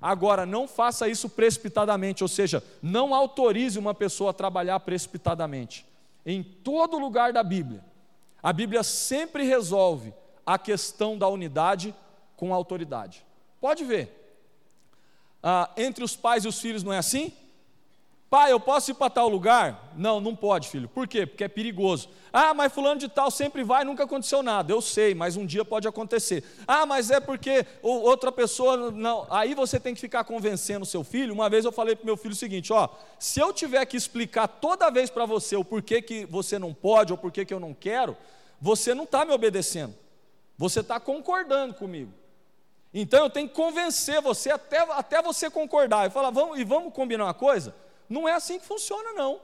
Agora, não faça isso precipitadamente, ou seja, não autorize uma pessoa a trabalhar precipitadamente. Em todo lugar da Bíblia, a Bíblia sempre resolve a questão da unidade com autoridade. Pode ver, ah, entre os pais e os filhos não é assim? Pai, eu posso ir para tal lugar? Não, não pode, filho. Por quê? Porque é perigoso. Ah, mas fulano de tal sempre vai, nunca aconteceu nada. Eu sei, mas um dia pode acontecer. Ah, mas é porque outra pessoa não. Aí você tem que ficar convencendo o seu filho. Uma vez eu falei para meu filho o seguinte: ó, se eu tiver que explicar toda vez para você o porquê que você não pode ou porquê que eu não quero, você não está me obedecendo. Você está concordando comigo. Então eu tenho que convencer você até, até você concordar. Eu falo, vamos, e vamos combinar uma coisa? Não é assim que funciona, não.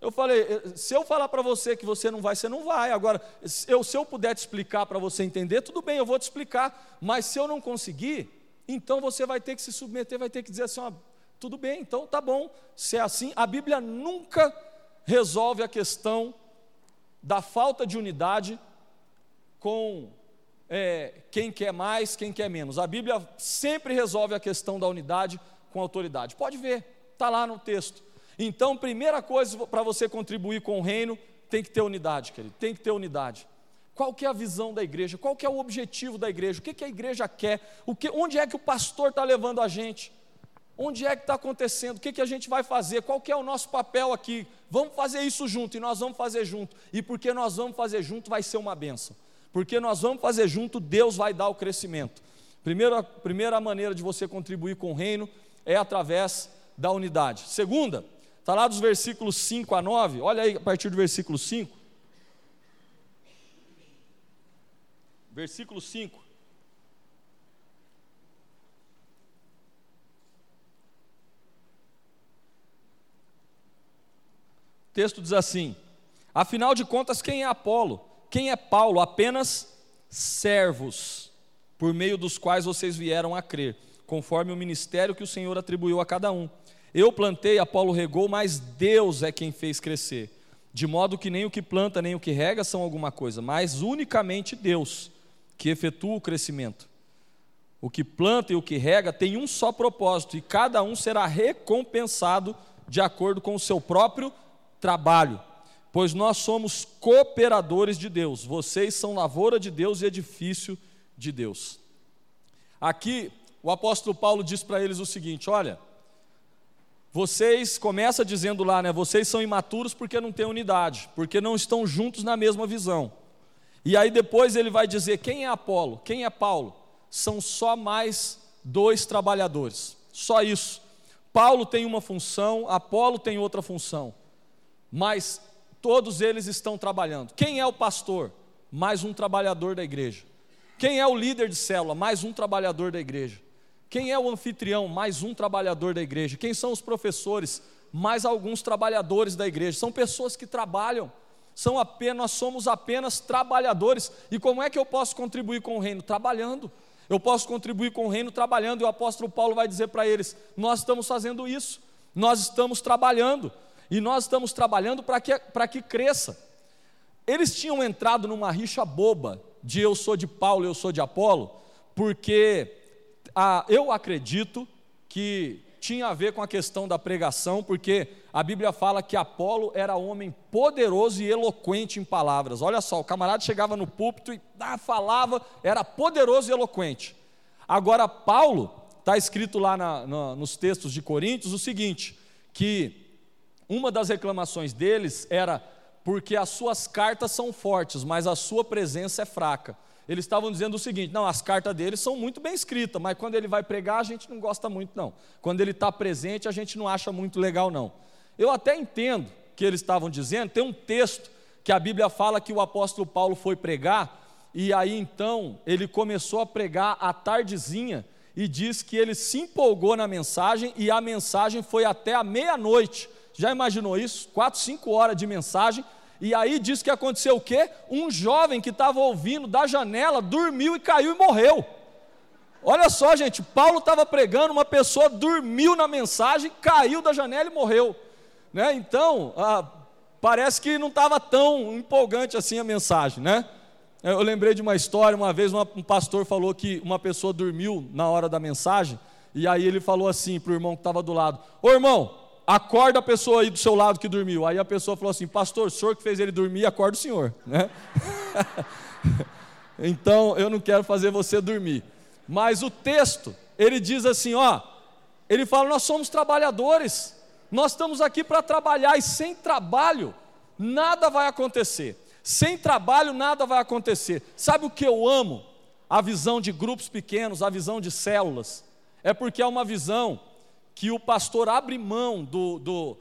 Eu falei, eh, se eu falar para você que você não vai, você não vai. Agora, eu, se eu puder te explicar para você entender, tudo bem, eu vou te explicar. Mas se eu não conseguir, então você vai ter que se submeter, vai ter que dizer assim: ó, tudo bem, então tá bom. Se é assim, a Bíblia nunca resolve a questão da falta de unidade com é, quem quer mais, quem quer menos. A Bíblia sempre resolve a questão da unidade com autoridade. Pode ver, está lá no texto. Então, primeira coisa para você contribuir com o reino, tem que ter unidade, querido, tem que ter unidade. Qual que é a visão da igreja? Qual que é o objetivo da igreja? O que, que a igreja quer? O que, onde é que o pastor está levando a gente? Onde é que está acontecendo? O que, que a gente vai fazer? Qual que é o nosso papel aqui? Vamos fazer isso junto, e nós vamos fazer junto. E porque nós vamos fazer junto, vai ser uma benção. Porque nós vamos fazer junto, Deus vai dar o crescimento. Primeira, primeira maneira de você contribuir com o reino é através da unidade. Segunda, está lá dos versículos 5 a 9, olha aí a partir do versículo 5. Versículo 5. O texto diz assim: Afinal de contas, quem é Apolo? Quem é Paulo? Apenas servos, por meio dos quais vocês vieram a crer, conforme o ministério que o Senhor atribuiu a cada um. Eu plantei, Apolo regou, mas Deus é quem fez crescer. De modo que nem o que planta nem o que rega são alguma coisa, mas unicamente Deus que efetua o crescimento. O que planta e o que rega tem um só propósito, e cada um será recompensado de acordo com o seu próprio trabalho. Pois nós somos cooperadores de Deus, vocês são lavoura de Deus e edifício de Deus. Aqui, o apóstolo Paulo diz para eles o seguinte: olha, vocês, começa dizendo lá, né? Vocês são imaturos porque não têm unidade, porque não estão juntos na mesma visão. E aí depois ele vai dizer quem é Apolo, quem é Paulo. São só mais dois trabalhadores, só isso. Paulo tem uma função, Apolo tem outra função, mas todos eles estão trabalhando. Quem é o pastor? Mais um trabalhador da igreja. Quem é o líder de célula? Mais um trabalhador da igreja. Quem é o anfitrião? Mais um trabalhador da igreja. Quem são os professores? Mais alguns trabalhadores da igreja. São pessoas que trabalham são apenas, nós somos apenas trabalhadores. E como é que eu posso contribuir com o reino? Trabalhando. Eu posso contribuir com o reino trabalhando, e o apóstolo Paulo vai dizer para eles: nós estamos fazendo isso, nós estamos trabalhando, e nós estamos trabalhando para que, que cresça. Eles tinham entrado numa rixa boba de eu sou de Paulo, eu sou de Apolo, porque ah, eu acredito que tinha a ver com a questão da pregação, porque a Bíblia fala que Apolo era homem poderoso e eloquente em palavras. Olha só, o camarada chegava no púlpito e ah, falava, era poderoso e eloquente. Agora, Paulo, está escrito lá na, na, nos textos de Coríntios o seguinte: que uma das reclamações deles era porque as suas cartas são fortes, mas a sua presença é fraca eles estavam dizendo o seguinte: não, as cartas dele são muito bem escritas, mas quando ele vai pregar, a gente não gosta muito, não. Quando ele está presente, a gente não acha muito legal, não. Eu até entendo que eles estavam dizendo, tem um texto que a Bíblia fala que o apóstolo Paulo foi pregar, e aí então ele começou a pregar à tardezinha, e diz que ele se empolgou na mensagem, e a mensagem foi até a meia-noite. Já imaginou isso? Quatro, cinco horas de mensagem e aí diz que aconteceu o quê? Um jovem que estava ouvindo da janela dormiu e caiu e morreu. Olha só, gente, Paulo estava pregando, uma pessoa dormiu na mensagem, caiu da janela e morreu. Né? Então, ah, parece que não estava tão empolgante assim a mensagem, né? Eu lembrei de uma história, uma vez um pastor falou que uma pessoa dormiu na hora da mensagem, e aí ele falou assim para o irmão que estava do lado: Ô irmão, acorda a pessoa aí do seu lado que dormiu. Aí a pessoa falou assim: Pastor, o senhor que fez ele dormir, acorda o senhor. Né? então eu não quero fazer você dormir. Mas o texto, ele diz assim: Ó, ele fala, nós somos trabalhadores, nós estamos aqui para trabalhar, e sem trabalho, nada vai acontecer. Sem trabalho, nada vai acontecer. Sabe o que eu amo? A visão de grupos pequenos, a visão de células. É porque é uma visão que o pastor abre mão do, do,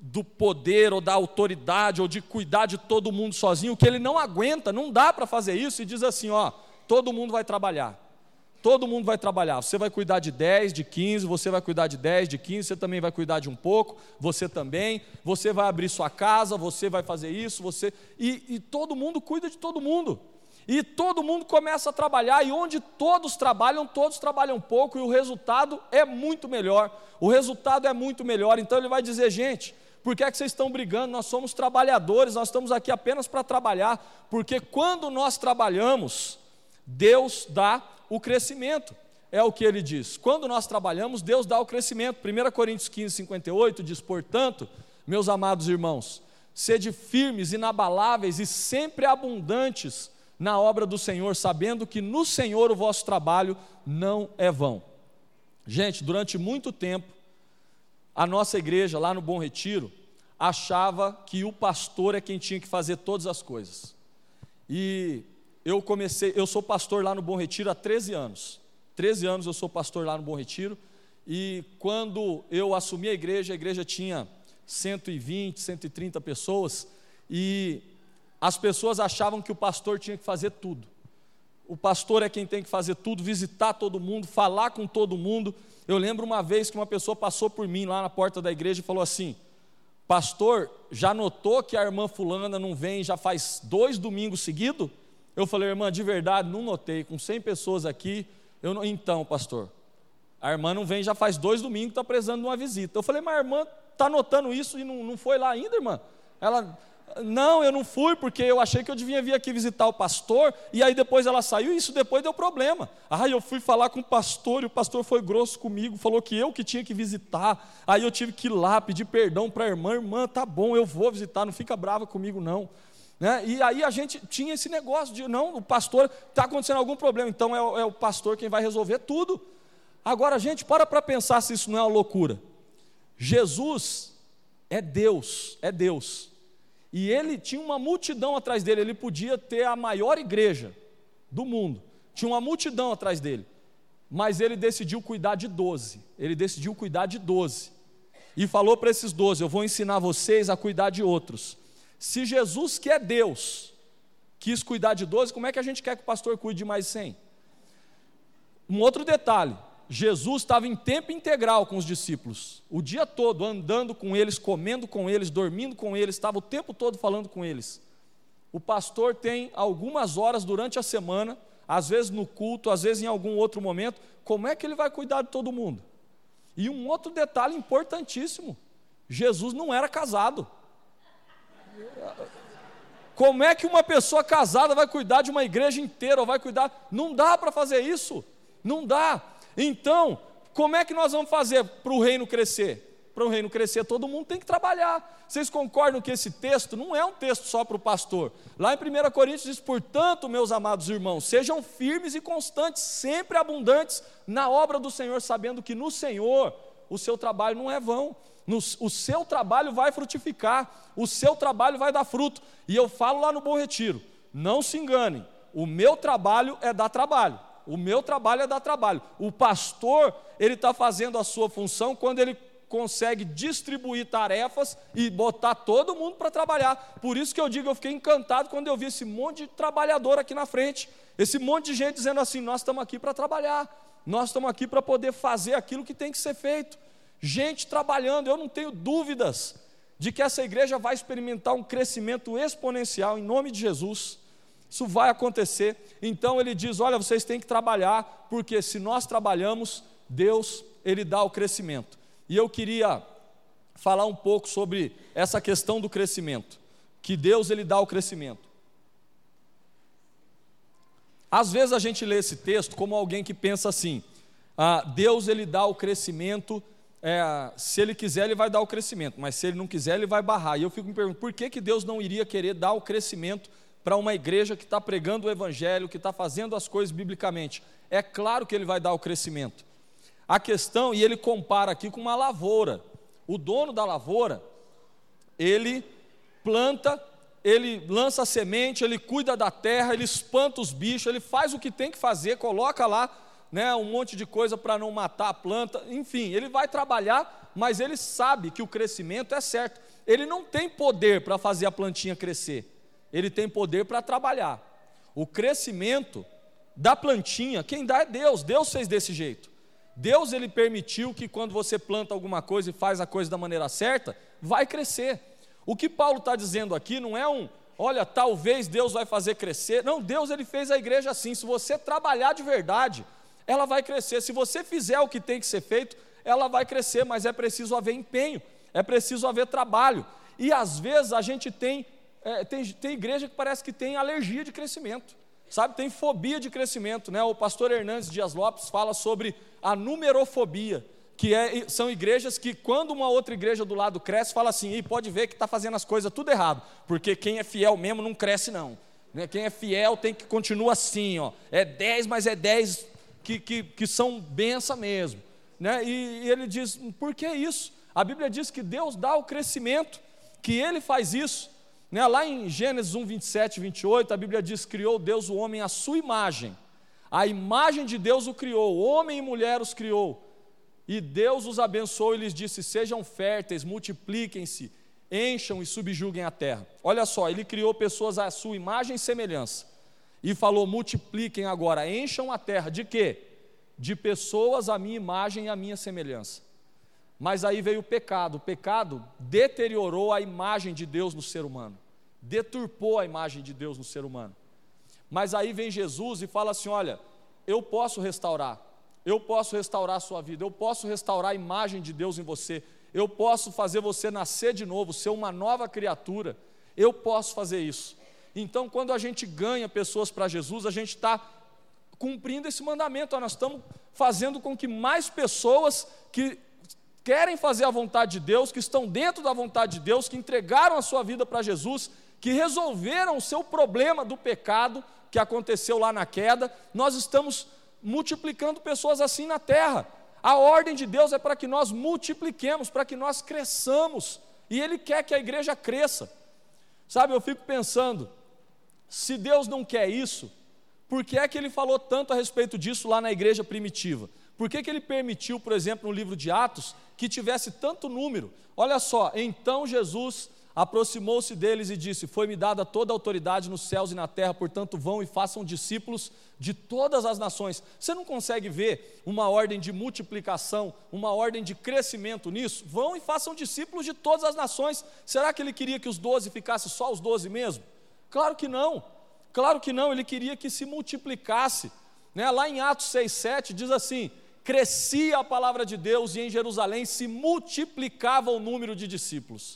do poder ou da autoridade ou de cuidar de todo mundo sozinho, que ele não aguenta, não dá para fazer isso, e diz assim: ó, todo mundo vai trabalhar. Todo mundo vai trabalhar. Você vai cuidar de 10, de 15, você vai cuidar de 10, de 15, você também vai cuidar de um pouco, você também, você vai abrir sua casa, você vai fazer isso, você. E, e todo mundo cuida de todo mundo e todo mundo começa a trabalhar, e onde todos trabalham, todos trabalham pouco, e o resultado é muito melhor. O resultado é muito melhor. Então ele vai dizer, gente, por que é que vocês estão brigando? Nós somos trabalhadores, nós estamos aqui apenas para trabalhar, porque quando nós trabalhamos, Deus dá o crescimento. É o que ele diz. Quando nós trabalhamos, Deus dá o crescimento. 1 Coríntios 15, 58 diz: Portanto, meus amados irmãos, sede firmes, inabaláveis e sempre abundantes na obra do Senhor, sabendo que no Senhor o vosso trabalho não é vão. Gente, durante muito tempo, a nossa igreja lá no Bom Retiro achava que o pastor é quem tinha que fazer todas as coisas. E eu comecei, eu sou pastor lá no Bom Retiro há 13 anos. 13 anos eu sou pastor lá no Bom Retiro. E quando eu assumi a igreja, a igreja tinha 120, 130 pessoas. E as pessoas achavam que o pastor tinha que fazer tudo. O pastor é quem tem que fazer tudo, visitar todo mundo, falar com todo mundo. Eu lembro uma vez que uma pessoa passou por mim lá na porta da igreja e falou assim: Pastor, já notou que a irmã Fulana não vem já faz dois domingos seguidos? Eu falei, irmã, de verdade, não notei, com 100 pessoas aqui. Eu não... Então, pastor, a irmã não vem já faz dois domingos, está precisando de uma visita. Eu falei, mas a irmã está notando isso e não, não foi lá ainda, irmã? Ela, não, eu não fui porque eu achei que eu devia vir aqui visitar o pastor, e aí depois ela saiu e isso depois deu problema. Ah, eu fui falar com o pastor e o pastor foi grosso comigo, falou que eu que tinha que visitar. Aí eu tive que ir lá pedir perdão para a irmã, irmã, tá bom, eu vou visitar, não fica brava comigo não. Né? E aí a gente tinha esse negócio de, não, o pastor, está acontecendo algum problema, então é, é o pastor quem vai resolver tudo. Agora, gente, para para pensar se isso não é uma loucura. Jesus é Deus, é Deus. E ele tinha uma multidão atrás dele, ele podia ter a maior igreja do mundo, tinha uma multidão atrás dele, mas ele decidiu cuidar de doze, ele decidiu cuidar de doze, e falou para esses doze: Eu vou ensinar vocês a cuidar de outros. Se Jesus, que é Deus, quis cuidar de doze, como é que a gente quer que o pastor cuide de mais cem? Um outro detalhe: Jesus estava em tempo integral com os discípulos, o dia todo andando com eles, comendo com eles, dormindo com eles, estava o tempo todo falando com eles. O pastor tem algumas horas durante a semana, às vezes no culto, às vezes em algum outro momento, como é que ele vai cuidar de todo mundo? E um outro detalhe importantíssimo: Jesus não era casado. Como é que uma pessoa casada vai cuidar de uma igreja inteira, ou vai cuidar? Não dá para fazer isso, não dá. Então, como é que nós vamos fazer para o reino crescer? Para o reino crescer, todo mundo tem que trabalhar. Vocês concordam que esse texto não é um texto só para o pastor? Lá em 1 Coríntios diz: Portanto, meus amados irmãos, sejam firmes e constantes, sempre abundantes na obra do Senhor, sabendo que no Senhor o seu trabalho não é vão. O seu trabalho vai frutificar, o seu trabalho vai dar fruto. E eu falo lá no Bom Retiro: não se enganem, o meu trabalho é dar trabalho. O meu trabalho é dar trabalho. O pastor, ele está fazendo a sua função quando ele consegue distribuir tarefas e botar todo mundo para trabalhar. Por isso que eu digo, eu fiquei encantado quando eu vi esse monte de trabalhador aqui na frente, esse monte de gente dizendo assim: nós estamos aqui para trabalhar, nós estamos aqui para poder fazer aquilo que tem que ser feito. Gente trabalhando, eu não tenho dúvidas de que essa igreja vai experimentar um crescimento exponencial em nome de Jesus. Isso vai acontecer. Então ele diz: olha, vocês têm que trabalhar, porque se nós trabalhamos, Deus, ele dá o crescimento. E eu queria falar um pouco sobre essa questão do crescimento, que Deus ele dá o crescimento. Às vezes a gente lê esse texto como alguém que pensa assim: ah, Deus ele dá o crescimento, é, se ele quiser ele vai dar o crescimento, mas se ele não quiser ele vai barrar. E eu fico me perguntando por que, que Deus não iria querer dar o crescimento para uma igreja que está pregando o Evangelho, que está fazendo as coisas biblicamente. É claro que ele vai dar o crescimento. A questão, e ele compara aqui com uma lavoura. O dono da lavoura, ele planta, ele lança a semente, ele cuida da terra, ele espanta os bichos, ele faz o que tem que fazer, coloca lá né, um monte de coisa para não matar a planta, enfim, ele vai trabalhar, mas ele sabe que o crescimento é certo. Ele não tem poder para fazer a plantinha crescer ele tem poder para trabalhar. O crescimento da plantinha, quem dá é Deus. Deus fez desse jeito. Deus ele permitiu que quando você planta alguma coisa e faz a coisa da maneira certa, vai crescer. O que Paulo está dizendo aqui não é um, olha, talvez Deus vai fazer crescer. Não, Deus ele fez a igreja assim. Se você trabalhar de verdade, ela vai crescer. Se você fizer o que tem que ser feito, ela vai crescer, mas é preciso haver empenho, é preciso haver trabalho. E às vezes a gente tem é, tem, tem igreja que parece que tem alergia de crescimento, sabe? Tem fobia de crescimento, né? O pastor Hernandes Dias Lopes fala sobre a numerofobia, que é, são igrejas que, quando uma outra igreja do lado cresce, fala assim: e pode ver que está fazendo as coisas tudo errado, porque quem é fiel mesmo não cresce, não. Né? Quem é fiel tem que continuar assim, ó. É 10, mas é 10 que, que, que são benção mesmo. Né? E, e ele diz: por que isso? A Bíblia diz que Deus dá o crescimento, que Ele faz isso. Né? Lá em Gênesis 1, 27 e 28, a Bíblia diz: criou Deus o homem à sua imagem. A imagem de Deus o criou, homem e mulher os criou. E Deus os abençoou e lhes disse: Sejam férteis, multipliquem-se, encham e subjuguem a terra. Olha só, ele criou pessoas à sua imagem e semelhança. E falou: multipliquem agora, encham a terra. De quê? De pessoas à minha imagem e à minha semelhança. Mas aí veio o pecado. O pecado deteriorou a imagem de Deus no ser humano, deturpou a imagem de Deus no ser humano. Mas aí vem Jesus e fala assim: olha, eu posso restaurar, eu posso restaurar a sua vida, eu posso restaurar a imagem de Deus em você, eu posso fazer você nascer de novo, ser uma nova criatura, eu posso fazer isso. Então, quando a gente ganha pessoas para Jesus, a gente está cumprindo esse mandamento, nós estamos fazendo com que mais pessoas que querem fazer a vontade de Deus, que estão dentro da vontade de Deus, que entregaram a sua vida para Jesus, que resolveram o seu problema do pecado que aconteceu lá na queda, nós estamos multiplicando pessoas assim na terra. A ordem de Deus é para que nós multipliquemos, para que nós cresçamos, e Ele quer que a igreja cresça. Sabe, eu fico pensando, se Deus não quer isso, por que é que Ele falou tanto a respeito disso lá na igreja primitiva? Por que, que Ele permitiu, por exemplo, no livro de Atos, que tivesse tanto número? Olha só, então Jesus aproximou-se deles e disse: Foi-me dada toda a autoridade nos céus e na terra, portanto, vão e façam discípulos de todas as nações. Você não consegue ver uma ordem de multiplicação, uma ordem de crescimento nisso? Vão e façam discípulos de todas as nações. Será que ele queria que os doze ficassem só os doze mesmo? Claro que não. Claro que não, ele queria que se multiplicasse. Né? Lá em Atos 6,7 diz assim: crescia a palavra de Deus e em Jerusalém se multiplicava o número de discípulos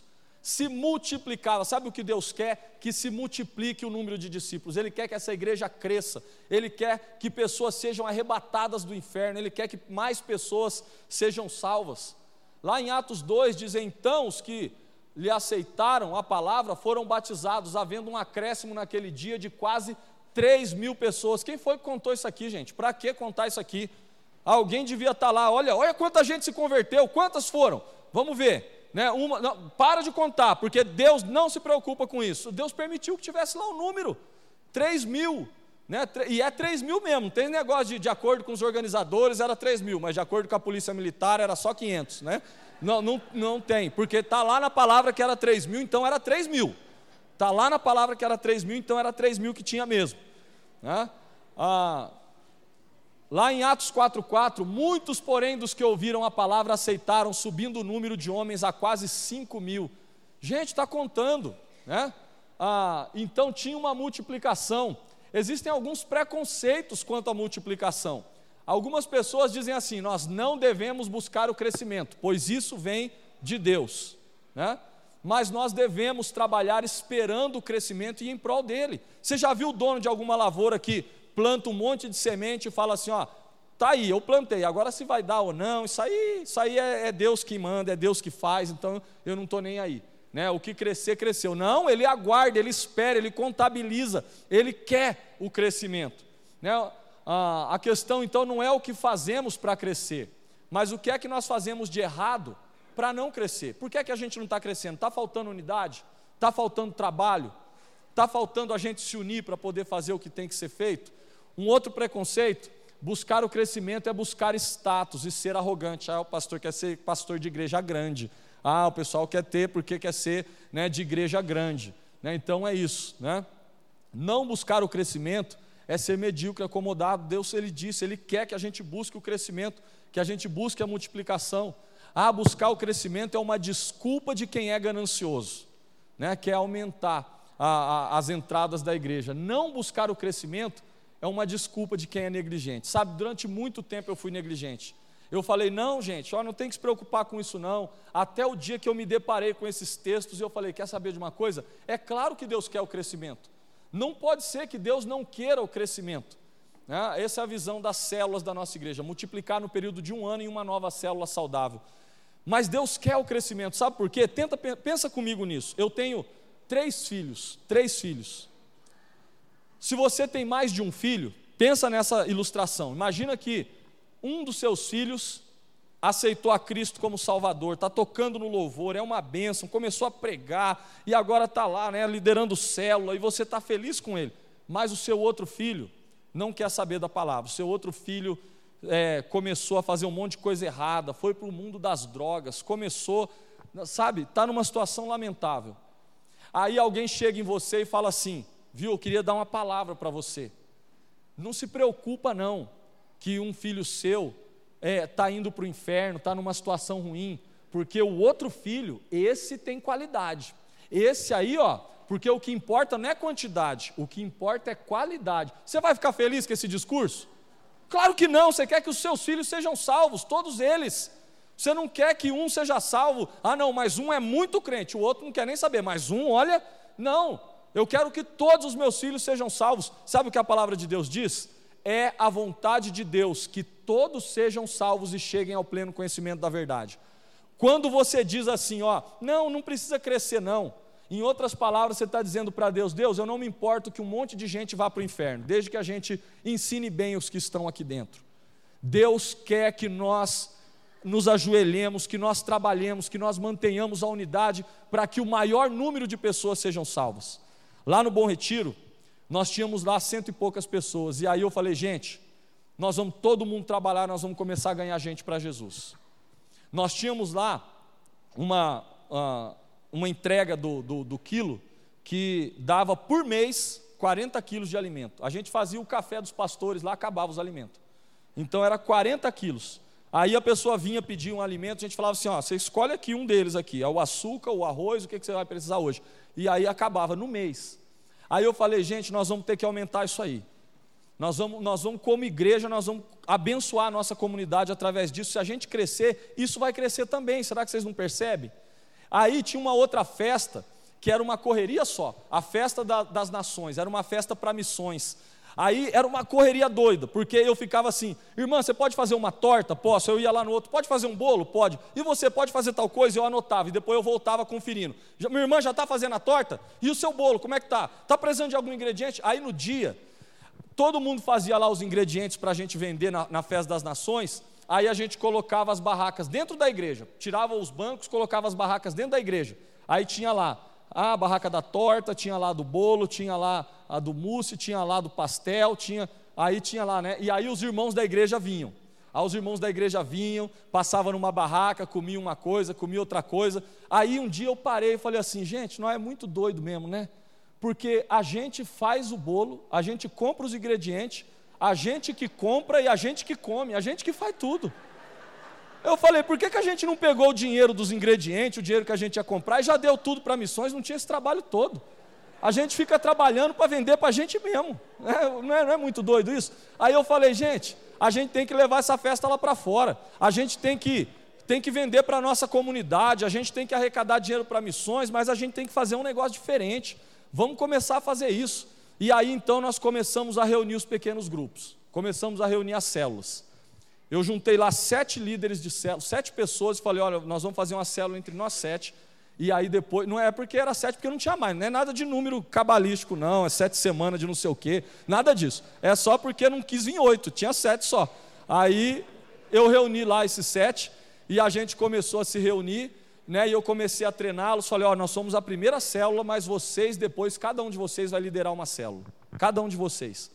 se multiplicava. Sabe o que Deus quer? Que se multiplique o número de discípulos. Ele quer que essa igreja cresça. Ele quer que pessoas sejam arrebatadas do inferno. Ele quer que mais pessoas sejam salvas. Lá em Atos 2 diz: Então os que lhe aceitaram a palavra foram batizados, havendo um acréscimo naquele dia de quase 3 mil pessoas. Quem foi que contou isso aqui, gente? Para que contar isso aqui? Alguém devia estar lá. Olha, olha quanta gente se converteu. Quantas foram? Vamos ver né, uma, não, para de contar, porque Deus não se preocupa com isso. Deus permitiu que tivesse lá o um número, 3 mil, né, e é 3 mil mesmo, tem negócio de, de acordo com os organizadores era 3 mil, mas de acordo com a polícia militar era só 500, né? Não, não, não tem, porque está lá na palavra que era 3 mil, então era 3 mil. Está lá na palavra que era 3 mil, então era 3 mil que tinha mesmo. Né? Ah, Lá em Atos 4,4, muitos, porém, dos que ouviram a palavra aceitaram, subindo o número de homens a quase 5 mil. Gente, está contando, né? Ah, então tinha uma multiplicação. Existem alguns preconceitos quanto à multiplicação. Algumas pessoas dizem assim: nós não devemos buscar o crescimento, pois isso vem de Deus, né? Mas nós devemos trabalhar esperando o crescimento e em prol dele. Você já viu o dono de alguma lavoura que planta um monte de semente e fala assim: ó, tá aí, eu plantei, agora se vai dar ou não, isso aí, isso aí é, é Deus que manda, é Deus que faz, então eu não estou nem aí. Né? O que crescer, cresceu. Não, ele aguarda, ele espera, ele contabiliza, ele quer o crescimento. Né? A, questão então não é o que fazemos para crescer, mas o que é que nós fazemos de errado para não crescer. Por que é que a gente não está crescendo? Está faltando unidade? Está faltando trabalho? Está faltando a gente se unir para poder fazer o que tem que ser feito? Um outro preconceito, buscar o crescimento é buscar status e ser arrogante. Ah, o pastor quer ser pastor de igreja grande. Ah, o pessoal quer ter porque quer ser né, de igreja grande. Né? Então é isso. Né? Não buscar o crescimento é ser medíocre, acomodado. Deus, Ele disse, Ele quer que a gente busque o crescimento, que a gente busque a multiplicação. Ah, buscar o crescimento é uma desculpa de quem é ganancioso, né? quer aumentar a, a, as entradas da igreja. Não buscar o crescimento é uma desculpa de quem é negligente. Sabe, durante muito tempo eu fui negligente. Eu falei, não, gente, ó, não tem que se preocupar com isso, não. Até o dia que eu me deparei com esses textos, eu falei, quer saber de uma coisa? É claro que Deus quer o crescimento. Não pode ser que Deus não queira o crescimento. Né? Essa é a visão das células da nossa igreja, multiplicar no período de um ano em uma nova célula saudável. Mas Deus quer o crescimento, sabe por quê? Tenta, pensa comigo nisso. Eu tenho três filhos, três filhos. Se você tem mais de um filho, pensa nessa ilustração. Imagina que um dos seus filhos aceitou a Cristo como Salvador, está tocando no louvor, é uma bênção, começou a pregar e agora está lá, né, liderando célula, e você está feliz com ele. Mas o seu outro filho não quer saber da palavra, o seu outro filho é, começou a fazer um monte de coisa errada, foi para o mundo das drogas, começou, sabe, está numa situação lamentável. Aí alguém chega em você e fala assim: viu, eu queria dar uma palavra para você. Não se preocupa, não, que um filho seu está é, tá indo para o inferno, está numa situação ruim, porque o outro filho, esse tem qualidade. Esse aí, ó, porque o que importa não é quantidade, o que importa é qualidade. Você vai ficar feliz com esse discurso? Claro que não, você quer que os seus filhos sejam salvos, todos eles. Você não quer que um seja salvo, ah não, mas um é muito crente, o outro não quer nem saber, mas um, olha, não, eu quero que todos os meus filhos sejam salvos. Sabe o que a palavra de Deus diz? É a vontade de Deus que todos sejam salvos e cheguem ao pleno conhecimento da verdade. Quando você diz assim, ó, não, não precisa crescer, não. Em outras palavras, você está dizendo para Deus: Deus, eu não me importo que um monte de gente vá para o inferno, desde que a gente ensine bem os que estão aqui dentro. Deus quer que nós nos ajoelhemos, que nós trabalhemos, que nós mantenhamos a unidade para que o maior número de pessoas sejam salvas. Lá no Bom Retiro, nós tínhamos lá cento e poucas pessoas, e aí eu falei, gente, nós vamos todo mundo trabalhar, nós vamos começar a ganhar gente para Jesus. Nós tínhamos lá uma, uh, uma entrega do, do, do quilo que dava por mês 40 quilos de alimento. A gente fazia o café dos pastores lá, acabava os alimentos. Então era 40 quilos. Aí a pessoa vinha pedir um alimento, a gente falava assim: ó, você escolhe aqui um deles aqui, é o açúcar, o arroz, o que, que você vai precisar hoje. E aí acabava no mês. Aí eu falei, gente, nós vamos ter que aumentar isso aí. Nós vamos, nós vamos, como igreja, nós vamos abençoar a nossa comunidade através disso. Se a gente crescer, isso vai crescer também. Será que vocês não percebem? Aí tinha uma outra festa, que era uma correria só, a festa da, das nações, era uma festa para missões. Aí era uma correria doida, porque eu ficava assim, irmã, você pode fazer uma torta? Posso. Eu ia lá no outro, pode fazer um bolo? Pode. E você pode fazer tal coisa? Eu anotava, e depois eu voltava conferindo. Minha irmã já está fazendo a torta? E o seu bolo, como é que está? Está precisando de algum ingrediente? Aí no dia, todo mundo fazia lá os ingredientes para a gente vender na, na festa das nações, aí a gente colocava as barracas dentro da igreja, tirava os bancos, colocava as barracas dentro da igreja, aí tinha lá a barraca da torta, tinha lá do bolo, tinha lá a do mousse, tinha lá do pastel, tinha, aí tinha lá, né, e aí os irmãos da igreja vinham, Aí os irmãos da igreja vinham, passavam numa barraca, comiam uma coisa, comiam outra coisa. Aí um dia eu parei e falei assim, gente, não é muito doido mesmo, né? porque a gente faz o bolo, a gente compra os ingredientes, a gente que compra e a gente que come, a gente que faz tudo. Eu falei, por que, que a gente não pegou o dinheiro dos ingredientes, o dinheiro que a gente ia comprar e já deu tudo para missões, não tinha esse trabalho todo. A gente fica trabalhando para vender para a gente mesmo. É, não é, não é muito doido isso? Aí eu falei, gente, a gente tem que levar essa festa lá para fora. A gente tem que, tem que vender para a nossa comunidade, a gente tem que arrecadar dinheiro para missões, mas a gente tem que fazer um negócio diferente. Vamos começar a fazer isso. E aí então nós começamos a reunir os pequenos grupos, começamos a reunir as células. Eu juntei lá sete líderes de células, sete pessoas e falei: olha, nós vamos fazer uma célula entre nós sete. E aí depois, não é porque era sete, porque não tinha mais, não é nada de número cabalístico, não, é sete semanas de não sei o quê, nada disso. É só porque não quis vir oito, tinha sete só. Aí eu reuni lá esses sete e a gente começou a se reunir né, e eu comecei a treiná-los, falei, ó, nós somos a primeira célula, mas vocês depois, cada um de vocês vai liderar uma célula, cada um de vocês.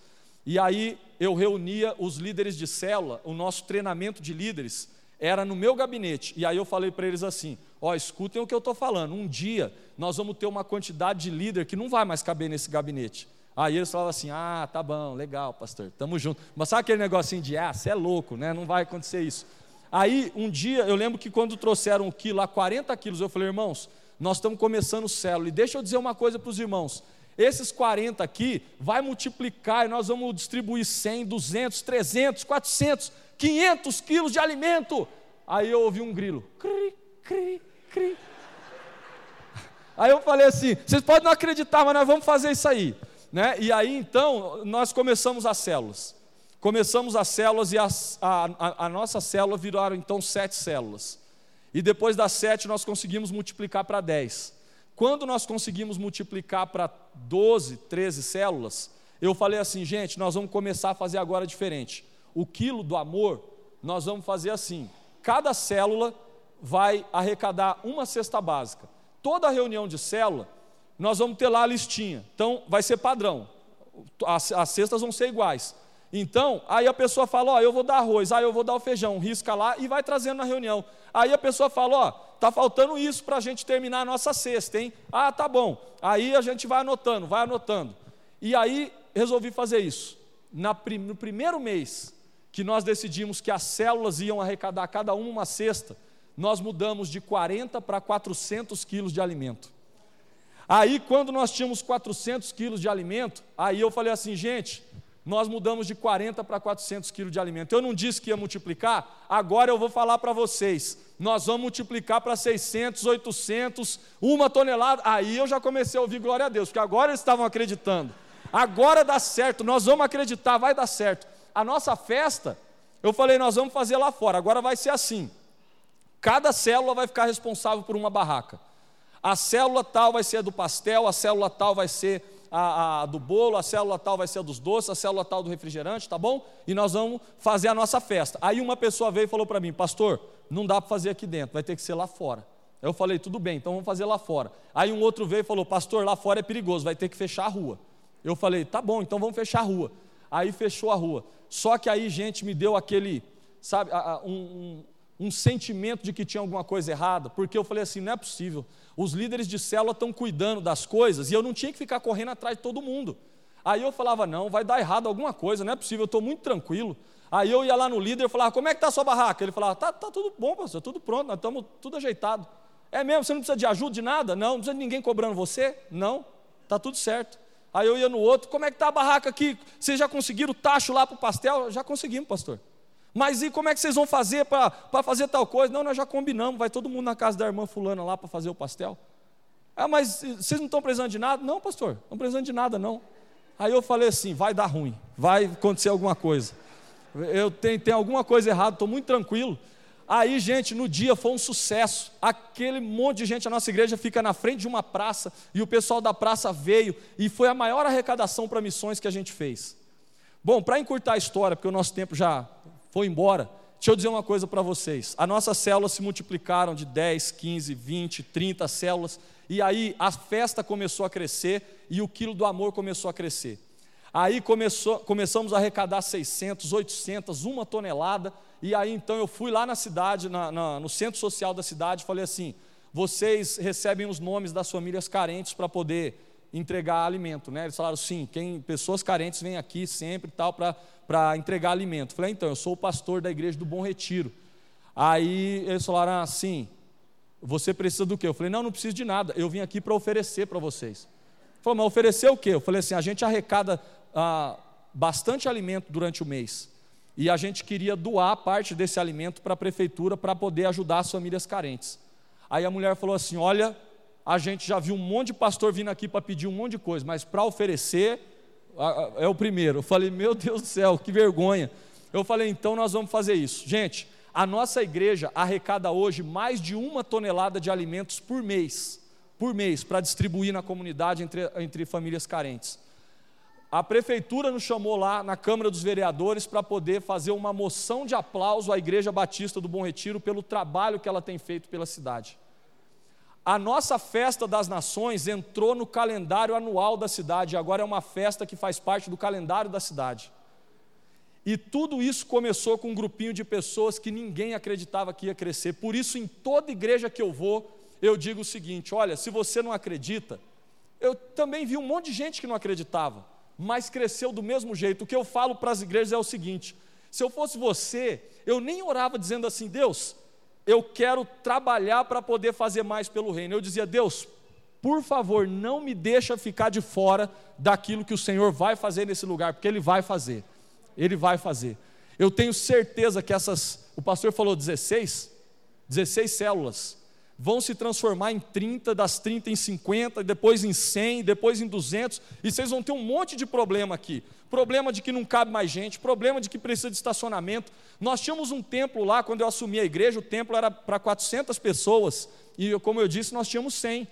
E aí eu reunia os líderes de célula, o nosso treinamento de líderes era no meu gabinete, e aí eu falei para eles assim, ó, escutem o que eu estou falando, um dia nós vamos ter uma quantidade de líder que não vai mais caber nesse gabinete. Aí eles falavam assim, ah, tá bom, legal, pastor, tamo junto. Mas sabe aquele negocinho de, ah, você é louco, né? não vai acontecer isso. Aí, um dia, eu lembro que quando trouxeram um quilo, lá 40 quilos, eu falei, irmãos, nós estamos começando célula. E deixa eu dizer uma coisa para os irmãos: esses 40 aqui vai multiplicar e nós vamos distribuir 100, 200, 300, 400, 500 quilos de alimento. Aí eu ouvi um grilo: cri, cri, cri. Aí eu falei assim: vocês podem não acreditar, mas nós vamos fazer isso aí. Né? E aí então nós começamos as células. Começamos as células e as, a, a, a nossa célula viraram então sete células. E depois das sete nós conseguimos multiplicar para dez. Quando nós conseguimos multiplicar para 12, 13 células, eu falei assim, gente, nós vamos começar a fazer agora diferente. O quilo do amor, nós vamos fazer assim: cada célula vai arrecadar uma cesta básica. Toda reunião de célula, nós vamos ter lá a listinha. Então, vai ser padrão. As, as cestas vão ser iguais. Então, aí a pessoa fala, ó, eu vou dar arroz, aí eu vou dar o feijão, risca lá e vai trazendo na reunião. Aí a pessoa fala, ó, tá faltando isso para a gente terminar a nossa cesta, hein? Ah, tá bom. Aí a gente vai anotando, vai anotando. E aí resolvi fazer isso. Na, no primeiro mês que nós decidimos que as células iam arrecadar cada uma uma cesta, nós mudamos de 40 para 400 quilos de alimento. Aí, quando nós tínhamos 400 quilos de alimento, aí eu falei assim, gente, nós mudamos de 40 para 400 quilos de alimento. Eu não disse que ia multiplicar, agora eu vou falar para vocês. Nós vamos multiplicar para 600, 800, uma tonelada. Aí eu já comecei a ouvir glória a Deus, porque agora eles estavam acreditando. Agora dá certo, nós vamos acreditar, vai dar certo. A nossa festa, eu falei, nós vamos fazer lá fora, agora vai ser assim. Cada célula vai ficar responsável por uma barraca. A célula tal vai ser a do pastel, a célula tal vai ser a, a, do bolo, a célula tal vai ser a dos doces, a célula tal do refrigerante, tá bom? E nós vamos fazer a nossa festa. Aí uma pessoa veio e falou para mim, pastor, não dá para fazer aqui dentro, vai ter que ser lá fora. Eu falei, tudo bem, então vamos fazer lá fora. Aí um outro veio e falou, pastor, lá fora é perigoso, vai ter que fechar a rua. Eu falei, tá bom, então vamos fechar a rua. Aí fechou a rua. Só que aí, gente, me deu aquele, sabe, um, um, um sentimento de que tinha alguma coisa errada, porque eu falei assim: não é possível. Os líderes de célula estão cuidando das coisas e eu não tinha que ficar correndo atrás de todo mundo. Aí eu falava: não, vai dar errado alguma coisa, não é possível, eu estou muito tranquilo. Aí eu ia lá no líder e falava: como é que está a sua barraca? Ele falava: tá, tá tudo bom, pastor, tudo pronto, nós estamos tudo ajeitado. É mesmo, você não precisa de ajuda de nada? Não, não precisa de ninguém cobrando você? Não, está tudo certo. Aí eu ia no outro, como é que está a barraca aqui? Vocês já conseguiram o tacho lá para o pastel? Já conseguimos, pastor. Mas e como é que vocês vão fazer para fazer tal coisa? Não, nós já combinamos, vai todo mundo na casa da irmã fulana lá para fazer o pastel. Ah, mas vocês não estão precisando de nada? Não, pastor, não precisando de nada, não. Aí eu falei assim, vai dar ruim, vai acontecer alguma coisa. Eu tenho, tenho alguma coisa errada, estou muito tranquilo. Aí, gente, no dia foi um sucesso. Aquele monte de gente, a nossa igreja fica na frente de uma praça, e o pessoal da praça veio, e foi a maior arrecadação para missões que a gente fez. Bom, para encurtar a história, porque o nosso tempo já foi embora, deixa eu dizer uma coisa para vocês. As nossas células se multiplicaram de 10, 15, 20, 30 células, e aí a festa começou a crescer e o quilo do amor começou a crescer. Aí começou, começamos a arrecadar 600, 800, uma tonelada, e aí então eu fui lá na cidade, na, na, no centro social da cidade, falei assim: vocês recebem os nomes das famílias carentes para poder entregar alimento, né? Eles falaram sim, quem pessoas carentes vêm aqui sempre tal para entregar alimento. Falei, então, eu sou o pastor da igreja do Bom Retiro. Aí eles falaram assim: você precisa do quê? Eu falei, não, não preciso de nada, eu vim aqui para oferecer para vocês. Falou, mas oferecer o quê? Eu falei assim: a gente arrecada ah, bastante alimento durante o mês. E a gente queria doar parte desse alimento para a prefeitura para poder ajudar as famílias carentes. Aí a mulher falou assim: Olha, a gente já viu um monte de pastor vindo aqui para pedir um monte de coisa, mas para oferecer é o primeiro. Eu falei, meu Deus do céu, que vergonha. Eu falei, então nós vamos fazer isso. Gente, a nossa igreja arrecada hoje mais de uma tonelada de alimentos por mês, por mês, para distribuir na comunidade entre, entre famílias carentes. A prefeitura nos chamou lá na Câmara dos Vereadores para poder fazer uma moção de aplauso à Igreja Batista do Bom Retiro pelo trabalho que ela tem feito pela cidade. A nossa festa das nações entrou no calendário anual da cidade, agora é uma festa que faz parte do calendário da cidade. E tudo isso começou com um grupinho de pessoas que ninguém acreditava que ia crescer. Por isso, em toda igreja que eu vou, eu digo o seguinte: olha, se você não acredita, eu também vi um monte de gente que não acreditava, mas cresceu do mesmo jeito. O que eu falo para as igrejas é o seguinte: se eu fosse você, eu nem orava dizendo assim, Deus, eu quero trabalhar para poder fazer mais pelo reino. Eu dizia, Deus, por favor, não me deixa ficar de fora daquilo que o Senhor vai fazer nesse lugar, porque Ele vai fazer. Ele vai fazer. Eu tenho certeza que essas, o pastor falou 16, 16 células, vão se transformar em 30, das 30 em 50, depois em 100, depois em 200, e vocês vão ter um monte de problema aqui. Problema de que não cabe mais gente, problema de que precisa de estacionamento. Nós tínhamos um templo lá, quando eu assumi a igreja, o templo era para 400 pessoas, e como eu disse, nós tínhamos 100.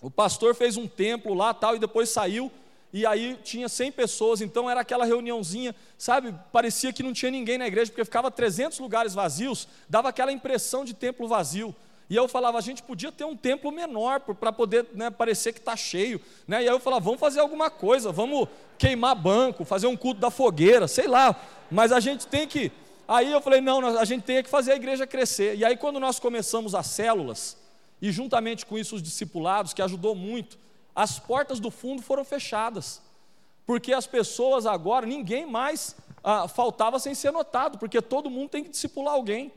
O pastor fez um templo lá tal, e depois saiu, e aí tinha 100 pessoas, então era aquela reuniãozinha, sabe? Parecia que não tinha ninguém na igreja, porque ficava 300 lugares vazios, dava aquela impressão de templo vazio. E eu falava, a gente podia ter um templo menor para poder né, parecer que está cheio. Né? E aí eu falava, vamos fazer alguma coisa, vamos queimar banco, fazer um culto da fogueira, sei lá. Mas a gente tem que. Aí eu falei, não, a gente tem que fazer a igreja crescer. E aí quando nós começamos as células, e juntamente com isso os discipulados, que ajudou muito, as portas do fundo foram fechadas. Porque as pessoas agora, ninguém mais ah, faltava sem ser notado, porque todo mundo tem que discipular alguém.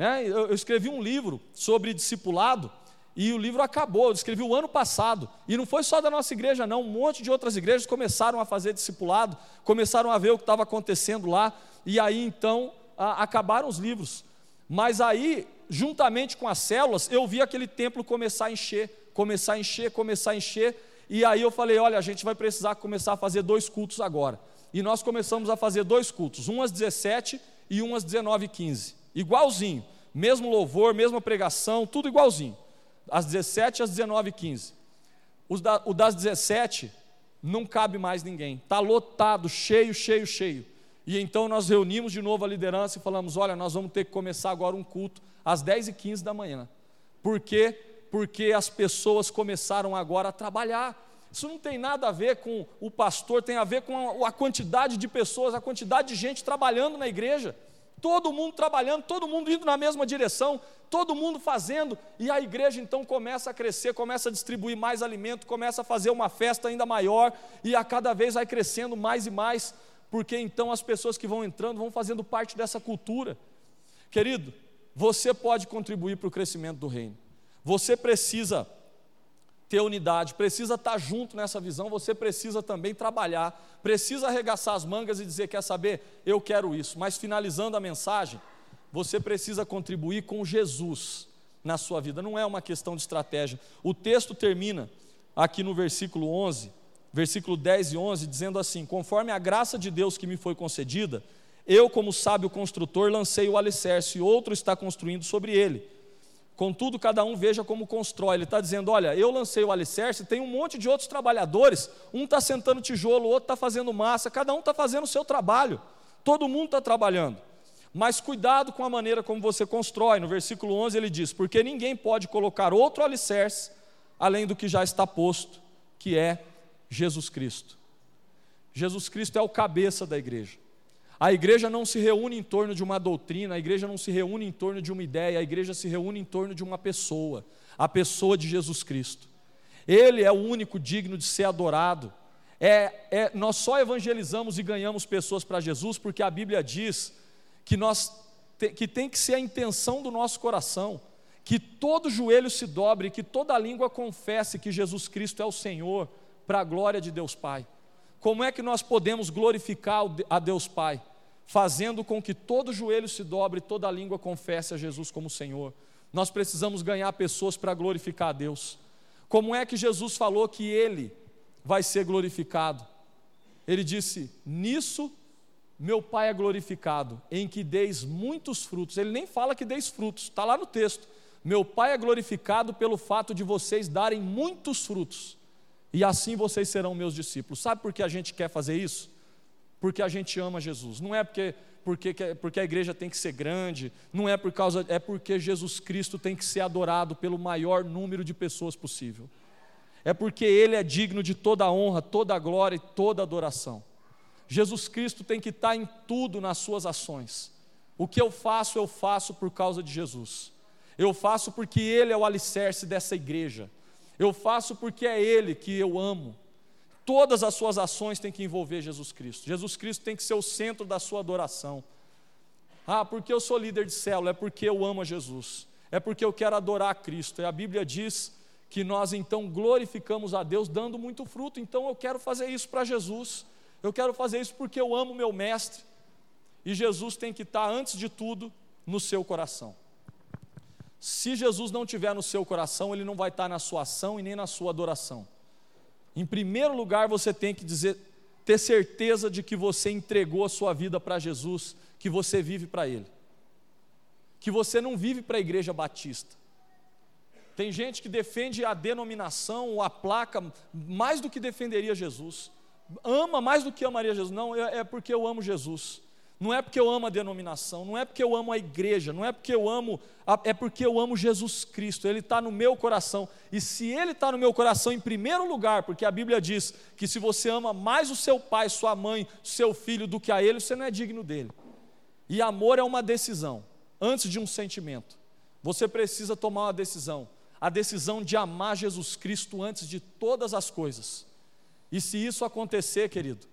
Né? Eu, eu escrevi um livro sobre discipulado e o livro acabou, eu escrevi o ano passado. E não foi só da nossa igreja, não. Um monte de outras igrejas começaram a fazer discipulado, começaram a ver o que estava acontecendo lá, e aí então a, acabaram os livros. Mas aí, juntamente com as células, eu vi aquele templo começar a encher, começar a encher, começar a encher. E aí eu falei: olha, a gente vai precisar começar a fazer dois cultos agora. E nós começamos a fazer dois cultos, um às 17 e um às 19h15 igualzinho, mesmo louvor, mesma pregação, tudo igualzinho, às 17 às 19 15 da, o das 17 não cabe mais ninguém, está lotado, cheio, cheio, cheio. E então nós reunimos de novo a liderança e falamos: olha, nós vamos ter que começar agora um culto às 10 e 15 da manhã. Por quê? Porque as pessoas começaram agora a trabalhar. Isso não tem nada a ver com o pastor, tem a ver com a quantidade de pessoas, a quantidade de gente trabalhando na igreja todo mundo trabalhando, todo mundo indo na mesma direção, todo mundo fazendo, e a igreja então começa a crescer, começa a distribuir mais alimento, começa a fazer uma festa ainda maior, e a cada vez vai crescendo mais e mais, porque então as pessoas que vão entrando vão fazendo parte dessa cultura. Querido, você pode contribuir para o crescimento do reino, você precisa ter unidade, precisa estar junto nessa visão, você precisa também trabalhar, precisa arregaçar as mangas e dizer: quer saber, eu quero isso. Mas finalizando a mensagem, você precisa contribuir com Jesus na sua vida, não é uma questão de estratégia. O texto termina aqui no versículo 11, versículo 10 e 11, dizendo assim: Conforme a graça de Deus que me foi concedida, eu, como sábio construtor, lancei o alicerce e outro está construindo sobre ele. Contudo, cada um veja como constrói. Ele está dizendo: olha, eu lancei o alicerce, tem um monte de outros trabalhadores, um está sentando tijolo, o outro está fazendo massa, cada um está fazendo o seu trabalho, todo mundo está trabalhando. Mas cuidado com a maneira como você constrói. No versículo 11 ele diz: Porque ninguém pode colocar outro alicerce além do que já está posto, que é Jesus Cristo. Jesus Cristo é o cabeça da igreja. A igreja não se reúne em torno de uma doutrina, a igreja não se reúne em torno de uma ideia, a igreja se reúne em torno de uma pessoa, a pessoa de Jesus Cristo. Ele é o único digno de ser adorado. É, é, nós só evangelizamos e ganhamos pessoas para Jesus porque a Bíblia diz que, nós, que tem que ser a intenção do nosso coração, que todo joelho se dobre, que toda língua confesse que Jesus Cristo é o Senhor, para a glória de Deus Pai. Como é que nós podemos glorificar a Deus Pai? Fazendo com que todo joelho se dobre toda língua confesse a Jesus como Senhor. Nós precisamos ganhar pessoas para glorificar a Deus. Como é que Jesus falou que Ele vai ser glorificado? Ele disse: Nisso meu Pai é glorificado, em que deis muitos frutos. Ele nem fala que deis frutos, está lá no texto. Meu Pai é glorificado pelo fato de vocês darem muitos frutos, e assim vocês serão meus discípulos. Sabe por que a gente quer fazer isso? Porque a gente ama Jesus, não é porque, porque, porque a igreja tem que ser grande, não é por causa, é porque Jesus Cristo tem que ser adorado pelo maior número de pessoas possível. É porque Ele é digno de toda a honra, toda a glória e toda a adoração. Jesus Cristo tem que estar em tudo nas suas ações. O que eu faço, eu faço por causa de Jesus. Eu faço porque Ele é o alicerce dessa igreja. Eu faço porque é Ele que eu amo todas as suas ações têm que envolver Jesus Cristo. Jesus Cristo tem que ser o centro da sua adoração. Ah, porque eu sou líder de célula, é porque eu amo a Jesus, é porque eu quero adorar a Cristo. E a Bíblia diz que nós então glorificamos a Deus dando muito fruto, então eu quero fazer isso para Jesus, eu quero fazer isso porque eu amo meu Mestre, e Jesus tem que estar, antes de tudo, no seu coração. Se Jesus não estiver no seu coração, ele não vai estar na sua ação e nem na sua adoração. Em primeiro lugar, você tem que dizer, ter certeza de que você entregou a sua vida para Jesus, que você vive para Ele, que você não vive para a igreja batista. Tem gente que defende a denominação ou a placa mais do que defenderia Jesus. ama mais do que amaria Jesus. Não, é, é porque eu amo Jesus. Não é porque eu amo a denominação, não é porque eu amo a igreja, não é porque eu amo, é porque eu amo Jesus Cristo, Ele está no meu coração. E se Ele está no meu coração em primeiro lugar, porque a Bíblia diz que se você ama mais o seu pai, sua mãe, seu filho do que a Ele, você não é digno dele. E amor é uma decisão, antes de um sentimento. Você precisa tomar uma decisão, a decisão de amar Jesus Cristo antes de todas as coisas. E se isso acontecer, querido,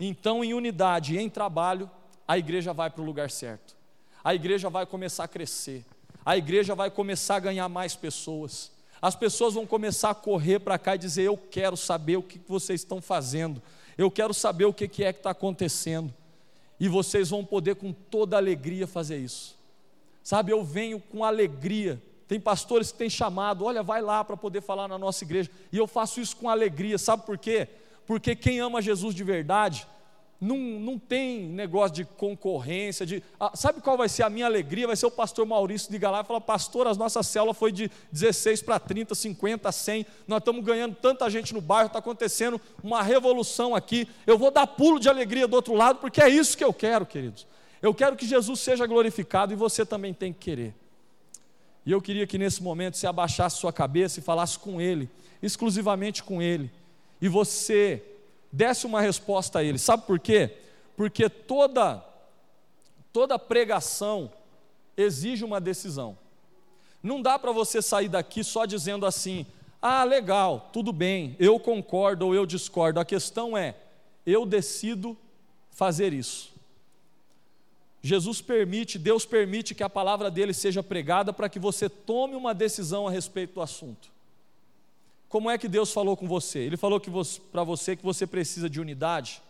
então em unidade, em trabalho, a igreja vai para o lugar certo, a igreja vai começar a crescer, a igreja vai começar a ganhar mais pessoas, as pessoas vão começar a correr para cá e dizer: Eu quero saber o que vocês estão fazendo, eu quero saber o que é que está acontecendo, e vocês vão poder com toda alegria fazer isso. Sabe, eu venho com alegria. Tem pastores que têm chamado, olha, vai lá para poder falar na nossa igreja, e eu faço isso com alegria, sabe por quê? Porque quem ama Jesus de verdade, não, não tem negócio de concorrência, de, ah, sabe qual vai ser a minha alegria? Vai ser o pastor Maurício de lá e falar, pastor, as nossas células foi de 16 para 30, 50, 100, nós estamos ganhando tanta gente no bairro, está acontecendo uma revolução aqui, eu vou dar pulo de alegria do outro lado, porque é isso que eu quero, queridos. Eu quero que Jesus seja glorificado e você também tem que querer. E eu queria que nesse momento você abaixasse sua cabeça e falasse com Ele, exclusivamente com Ele, e você desse uma resposta a ele. Sabe por quê? Porque toda toda pregação exige uma decisão. Não dá para você sair daqui só dizendo assim: "Ah, legal, tudo bem, eu concordo ou eu discordo". A questão é: eu decido fazer isso. Jesus permite, Deus permite que a palavra dele seja pregada para que você tome uma decisão a respeito do assunto. Como é que Deus falou com você? Ele falou para você que você precisa de unidade.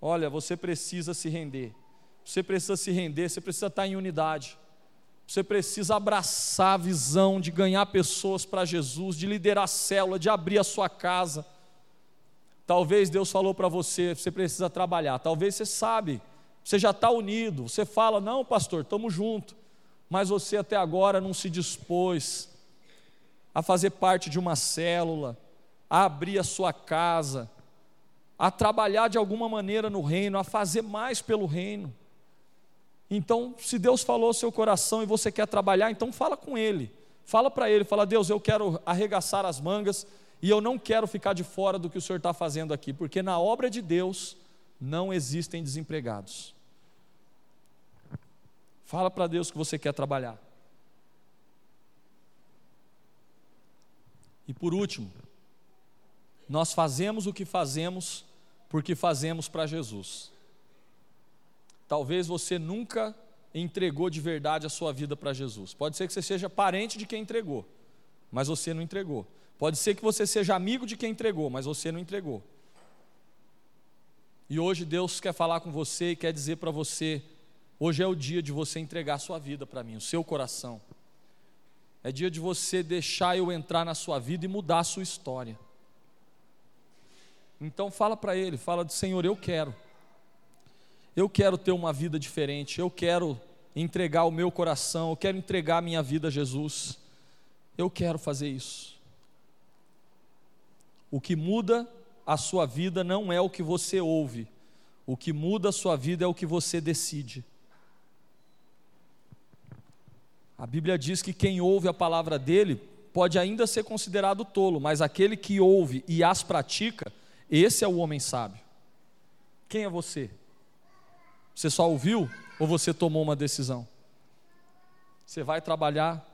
Olha, você precisa se render. Você precisa se render, você precisa estar em unidade. Você precisa abraçar a visão de ganhar pessoas para Jesus, de liderar a célula, de abrir a sua casa. Talvez Deus falou para você, você precisa trabalhar. Talvez você sabe, você já está unido. Você fala, não, pastor, estamos juntos. Mas você até agora não se dispôs a fazer parte de uma célula, a abrir a sua casa, a trabalhar de alguma maneira no reino, a fazer mais pelo reino. Então, se Deus falou ao seu coração e você quer trabalhar, então fala com Ele. Fala para Ele, fala, Deus, eu quero arregaçar as mangas e eu não quero ficar de fora do que o Senhor está fazendo aqui, porque na obra de Deus não existem desempregados. Fala para Deus que você quer trabalhar. E por último, nós fazemos o que fazemos porque fazemos para Jesus. Talvez você nunca entregou de verdade a sua vida para Jesus. Pode ser que você seja parente de quem entregou, mas você não entregou. Pode ser que você seja amigo de quem entregou, mas você não entregou. E hoje Deus quer falar com você e quer dizer para você: hoje é o dia de você entregar a sua vida para mim, o seu coração. É dia de você deixar eu entrar na sua vida e mudar a sua história. Então fala para ele, fala do Senhor, eu quero. Eu quero ter uma vida diferente, eu quero entregar o meu coração, eu quero entregar a minha vida a Jesus. Eu quero fazer isso. O que muda a sua vida não é o que você ouve, o que muda a sua vida é o que você decide. A Bíblia diz que quem ouve a palavra dele pode ainda ser considerado tolo, mas aquele que ouve e as pratica, esse é o homem sábio. Quem é você? Você só ouviu ou você tomou uma decisão? Você vai trabalhar?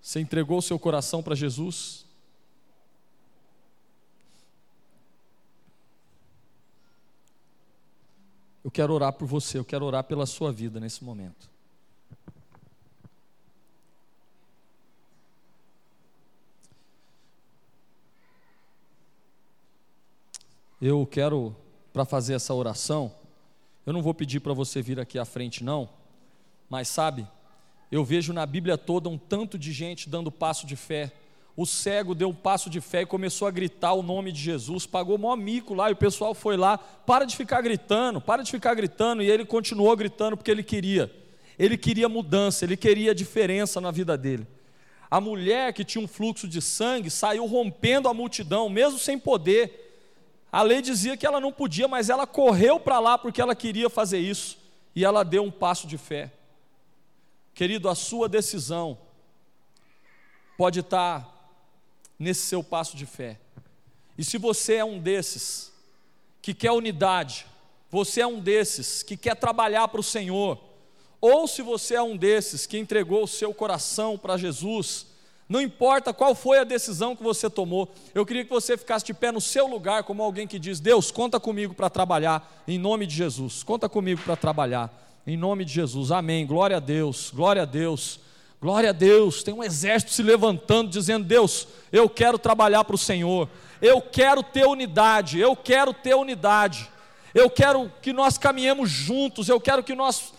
Você entregou o seu coração para Jesus? Eu quero orar por você, eu quero orar pela sua vida nesse momento. Eu quero, para fazer essa oração, eu não vou pedir para você vir aqui à frente, não, mas sabe, eu vejo na Bíblia toda um tanto de gente dando passo de fé. O cego deu um passo de fé e começou a gritar o nome de Jesus, pagou mó mico lá e o pessoal foi lá, para de ficar gritando, para de ficar gritando, e ele continuou gritando porque ele queria. Ele queria mudança, ele queria diferença na vida dele. A mulher que tinha um fluxo de sangue saiu rompendo a multidão, mesmo sem poder, A lei dizia que ela não podia, mas ela correu para lá porque ela queria fazer isso. E ela deu um passo de fé. Querido, a sua decisão pode estar nesse seu passo de fé. E se você é um desses que quer unidade, você é um desses que quer trabalhar para o Senhor, ou se você é um desses que entregou o seu coração para Jesus, não importa qual foi a decisão que você tomou, eu queria que você ficasse de pé no seu lugar, como alguém que diz: Deus, conta comigo para trabalhar, em nome de Jesus, conta comigo para trabalhar, em nome de Jesus, amém. Glória a Deus, glória a Deus, glória a Deus. Tem um exército se levantando, dizendo: Deus, eu quero trabalhar para o Senhor, eu quero ter unidade, eu quero ter unidade, eu quero que nós caminhemos juntos, eu quero que nós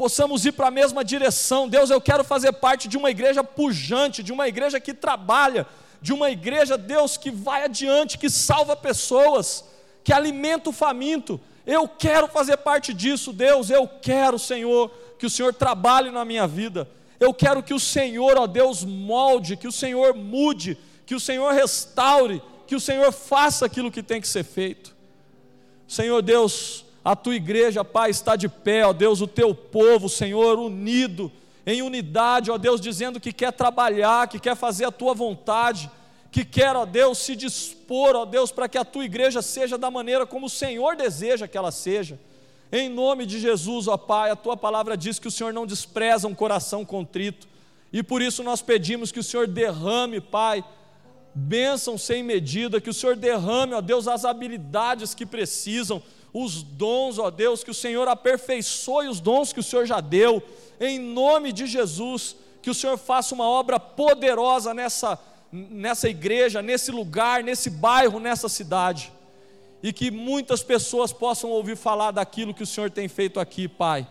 possamos ir para a mesma direção. Deus, eu quero fazer parte de uma igreja pujante, de uma igreja que trabalha, de uma igreja, Deus, que vai adiante, que salva pessoas, que alimenta o faminto. Eu quero fazer parte disso, Deus. Eu quero, Senhor, que o Senhor trabalhe na minha vida. Eu quero que o Senhor, ó Deus, molde, que o Senhor mude, que o Senhor restaure, que o Senhor faça aquilo que tem que ser feito. Senhor Deus, a tua igreja, Pai, está de pé, ó Deus, o teu povo, Senhor, unido, em unidade, ó Deus, dizendo que quer trabalhar, que quer fazer a tua vontade, que quer, ó Deus, se dispor, ó Deus, para que a tua igreja seja da maneira como o Senhor deseja que ela seja. Em nome de Jesus, ó Pai, a tua palavra diz que o Senhor não despreza um coração contrito, e por isso nós pedimos que o Senhor derrame, Pai, bênção sem medida, que o Senhor derrame, ó Deus, as habilidades que precisam os dons, ó Deus, que o Senhor aperfeiçoe os dons que o Senhor já deu, em nome de Jesus, que o Senhor faça uma obra poderosa nessa, nessa igreja, nesse lugar, nesse bairro, nessa cidade, e que muitas pessoas possam ouvir falar daquilo que o Senhor tem feito aqui, Pai.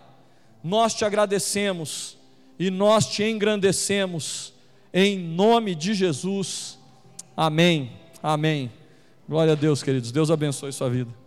Nós te agradecemos e nós te engrandecemos, em nome de Jesus. Amém. Amém. Glória a Deus, queridos. Deus abençoe sua vida.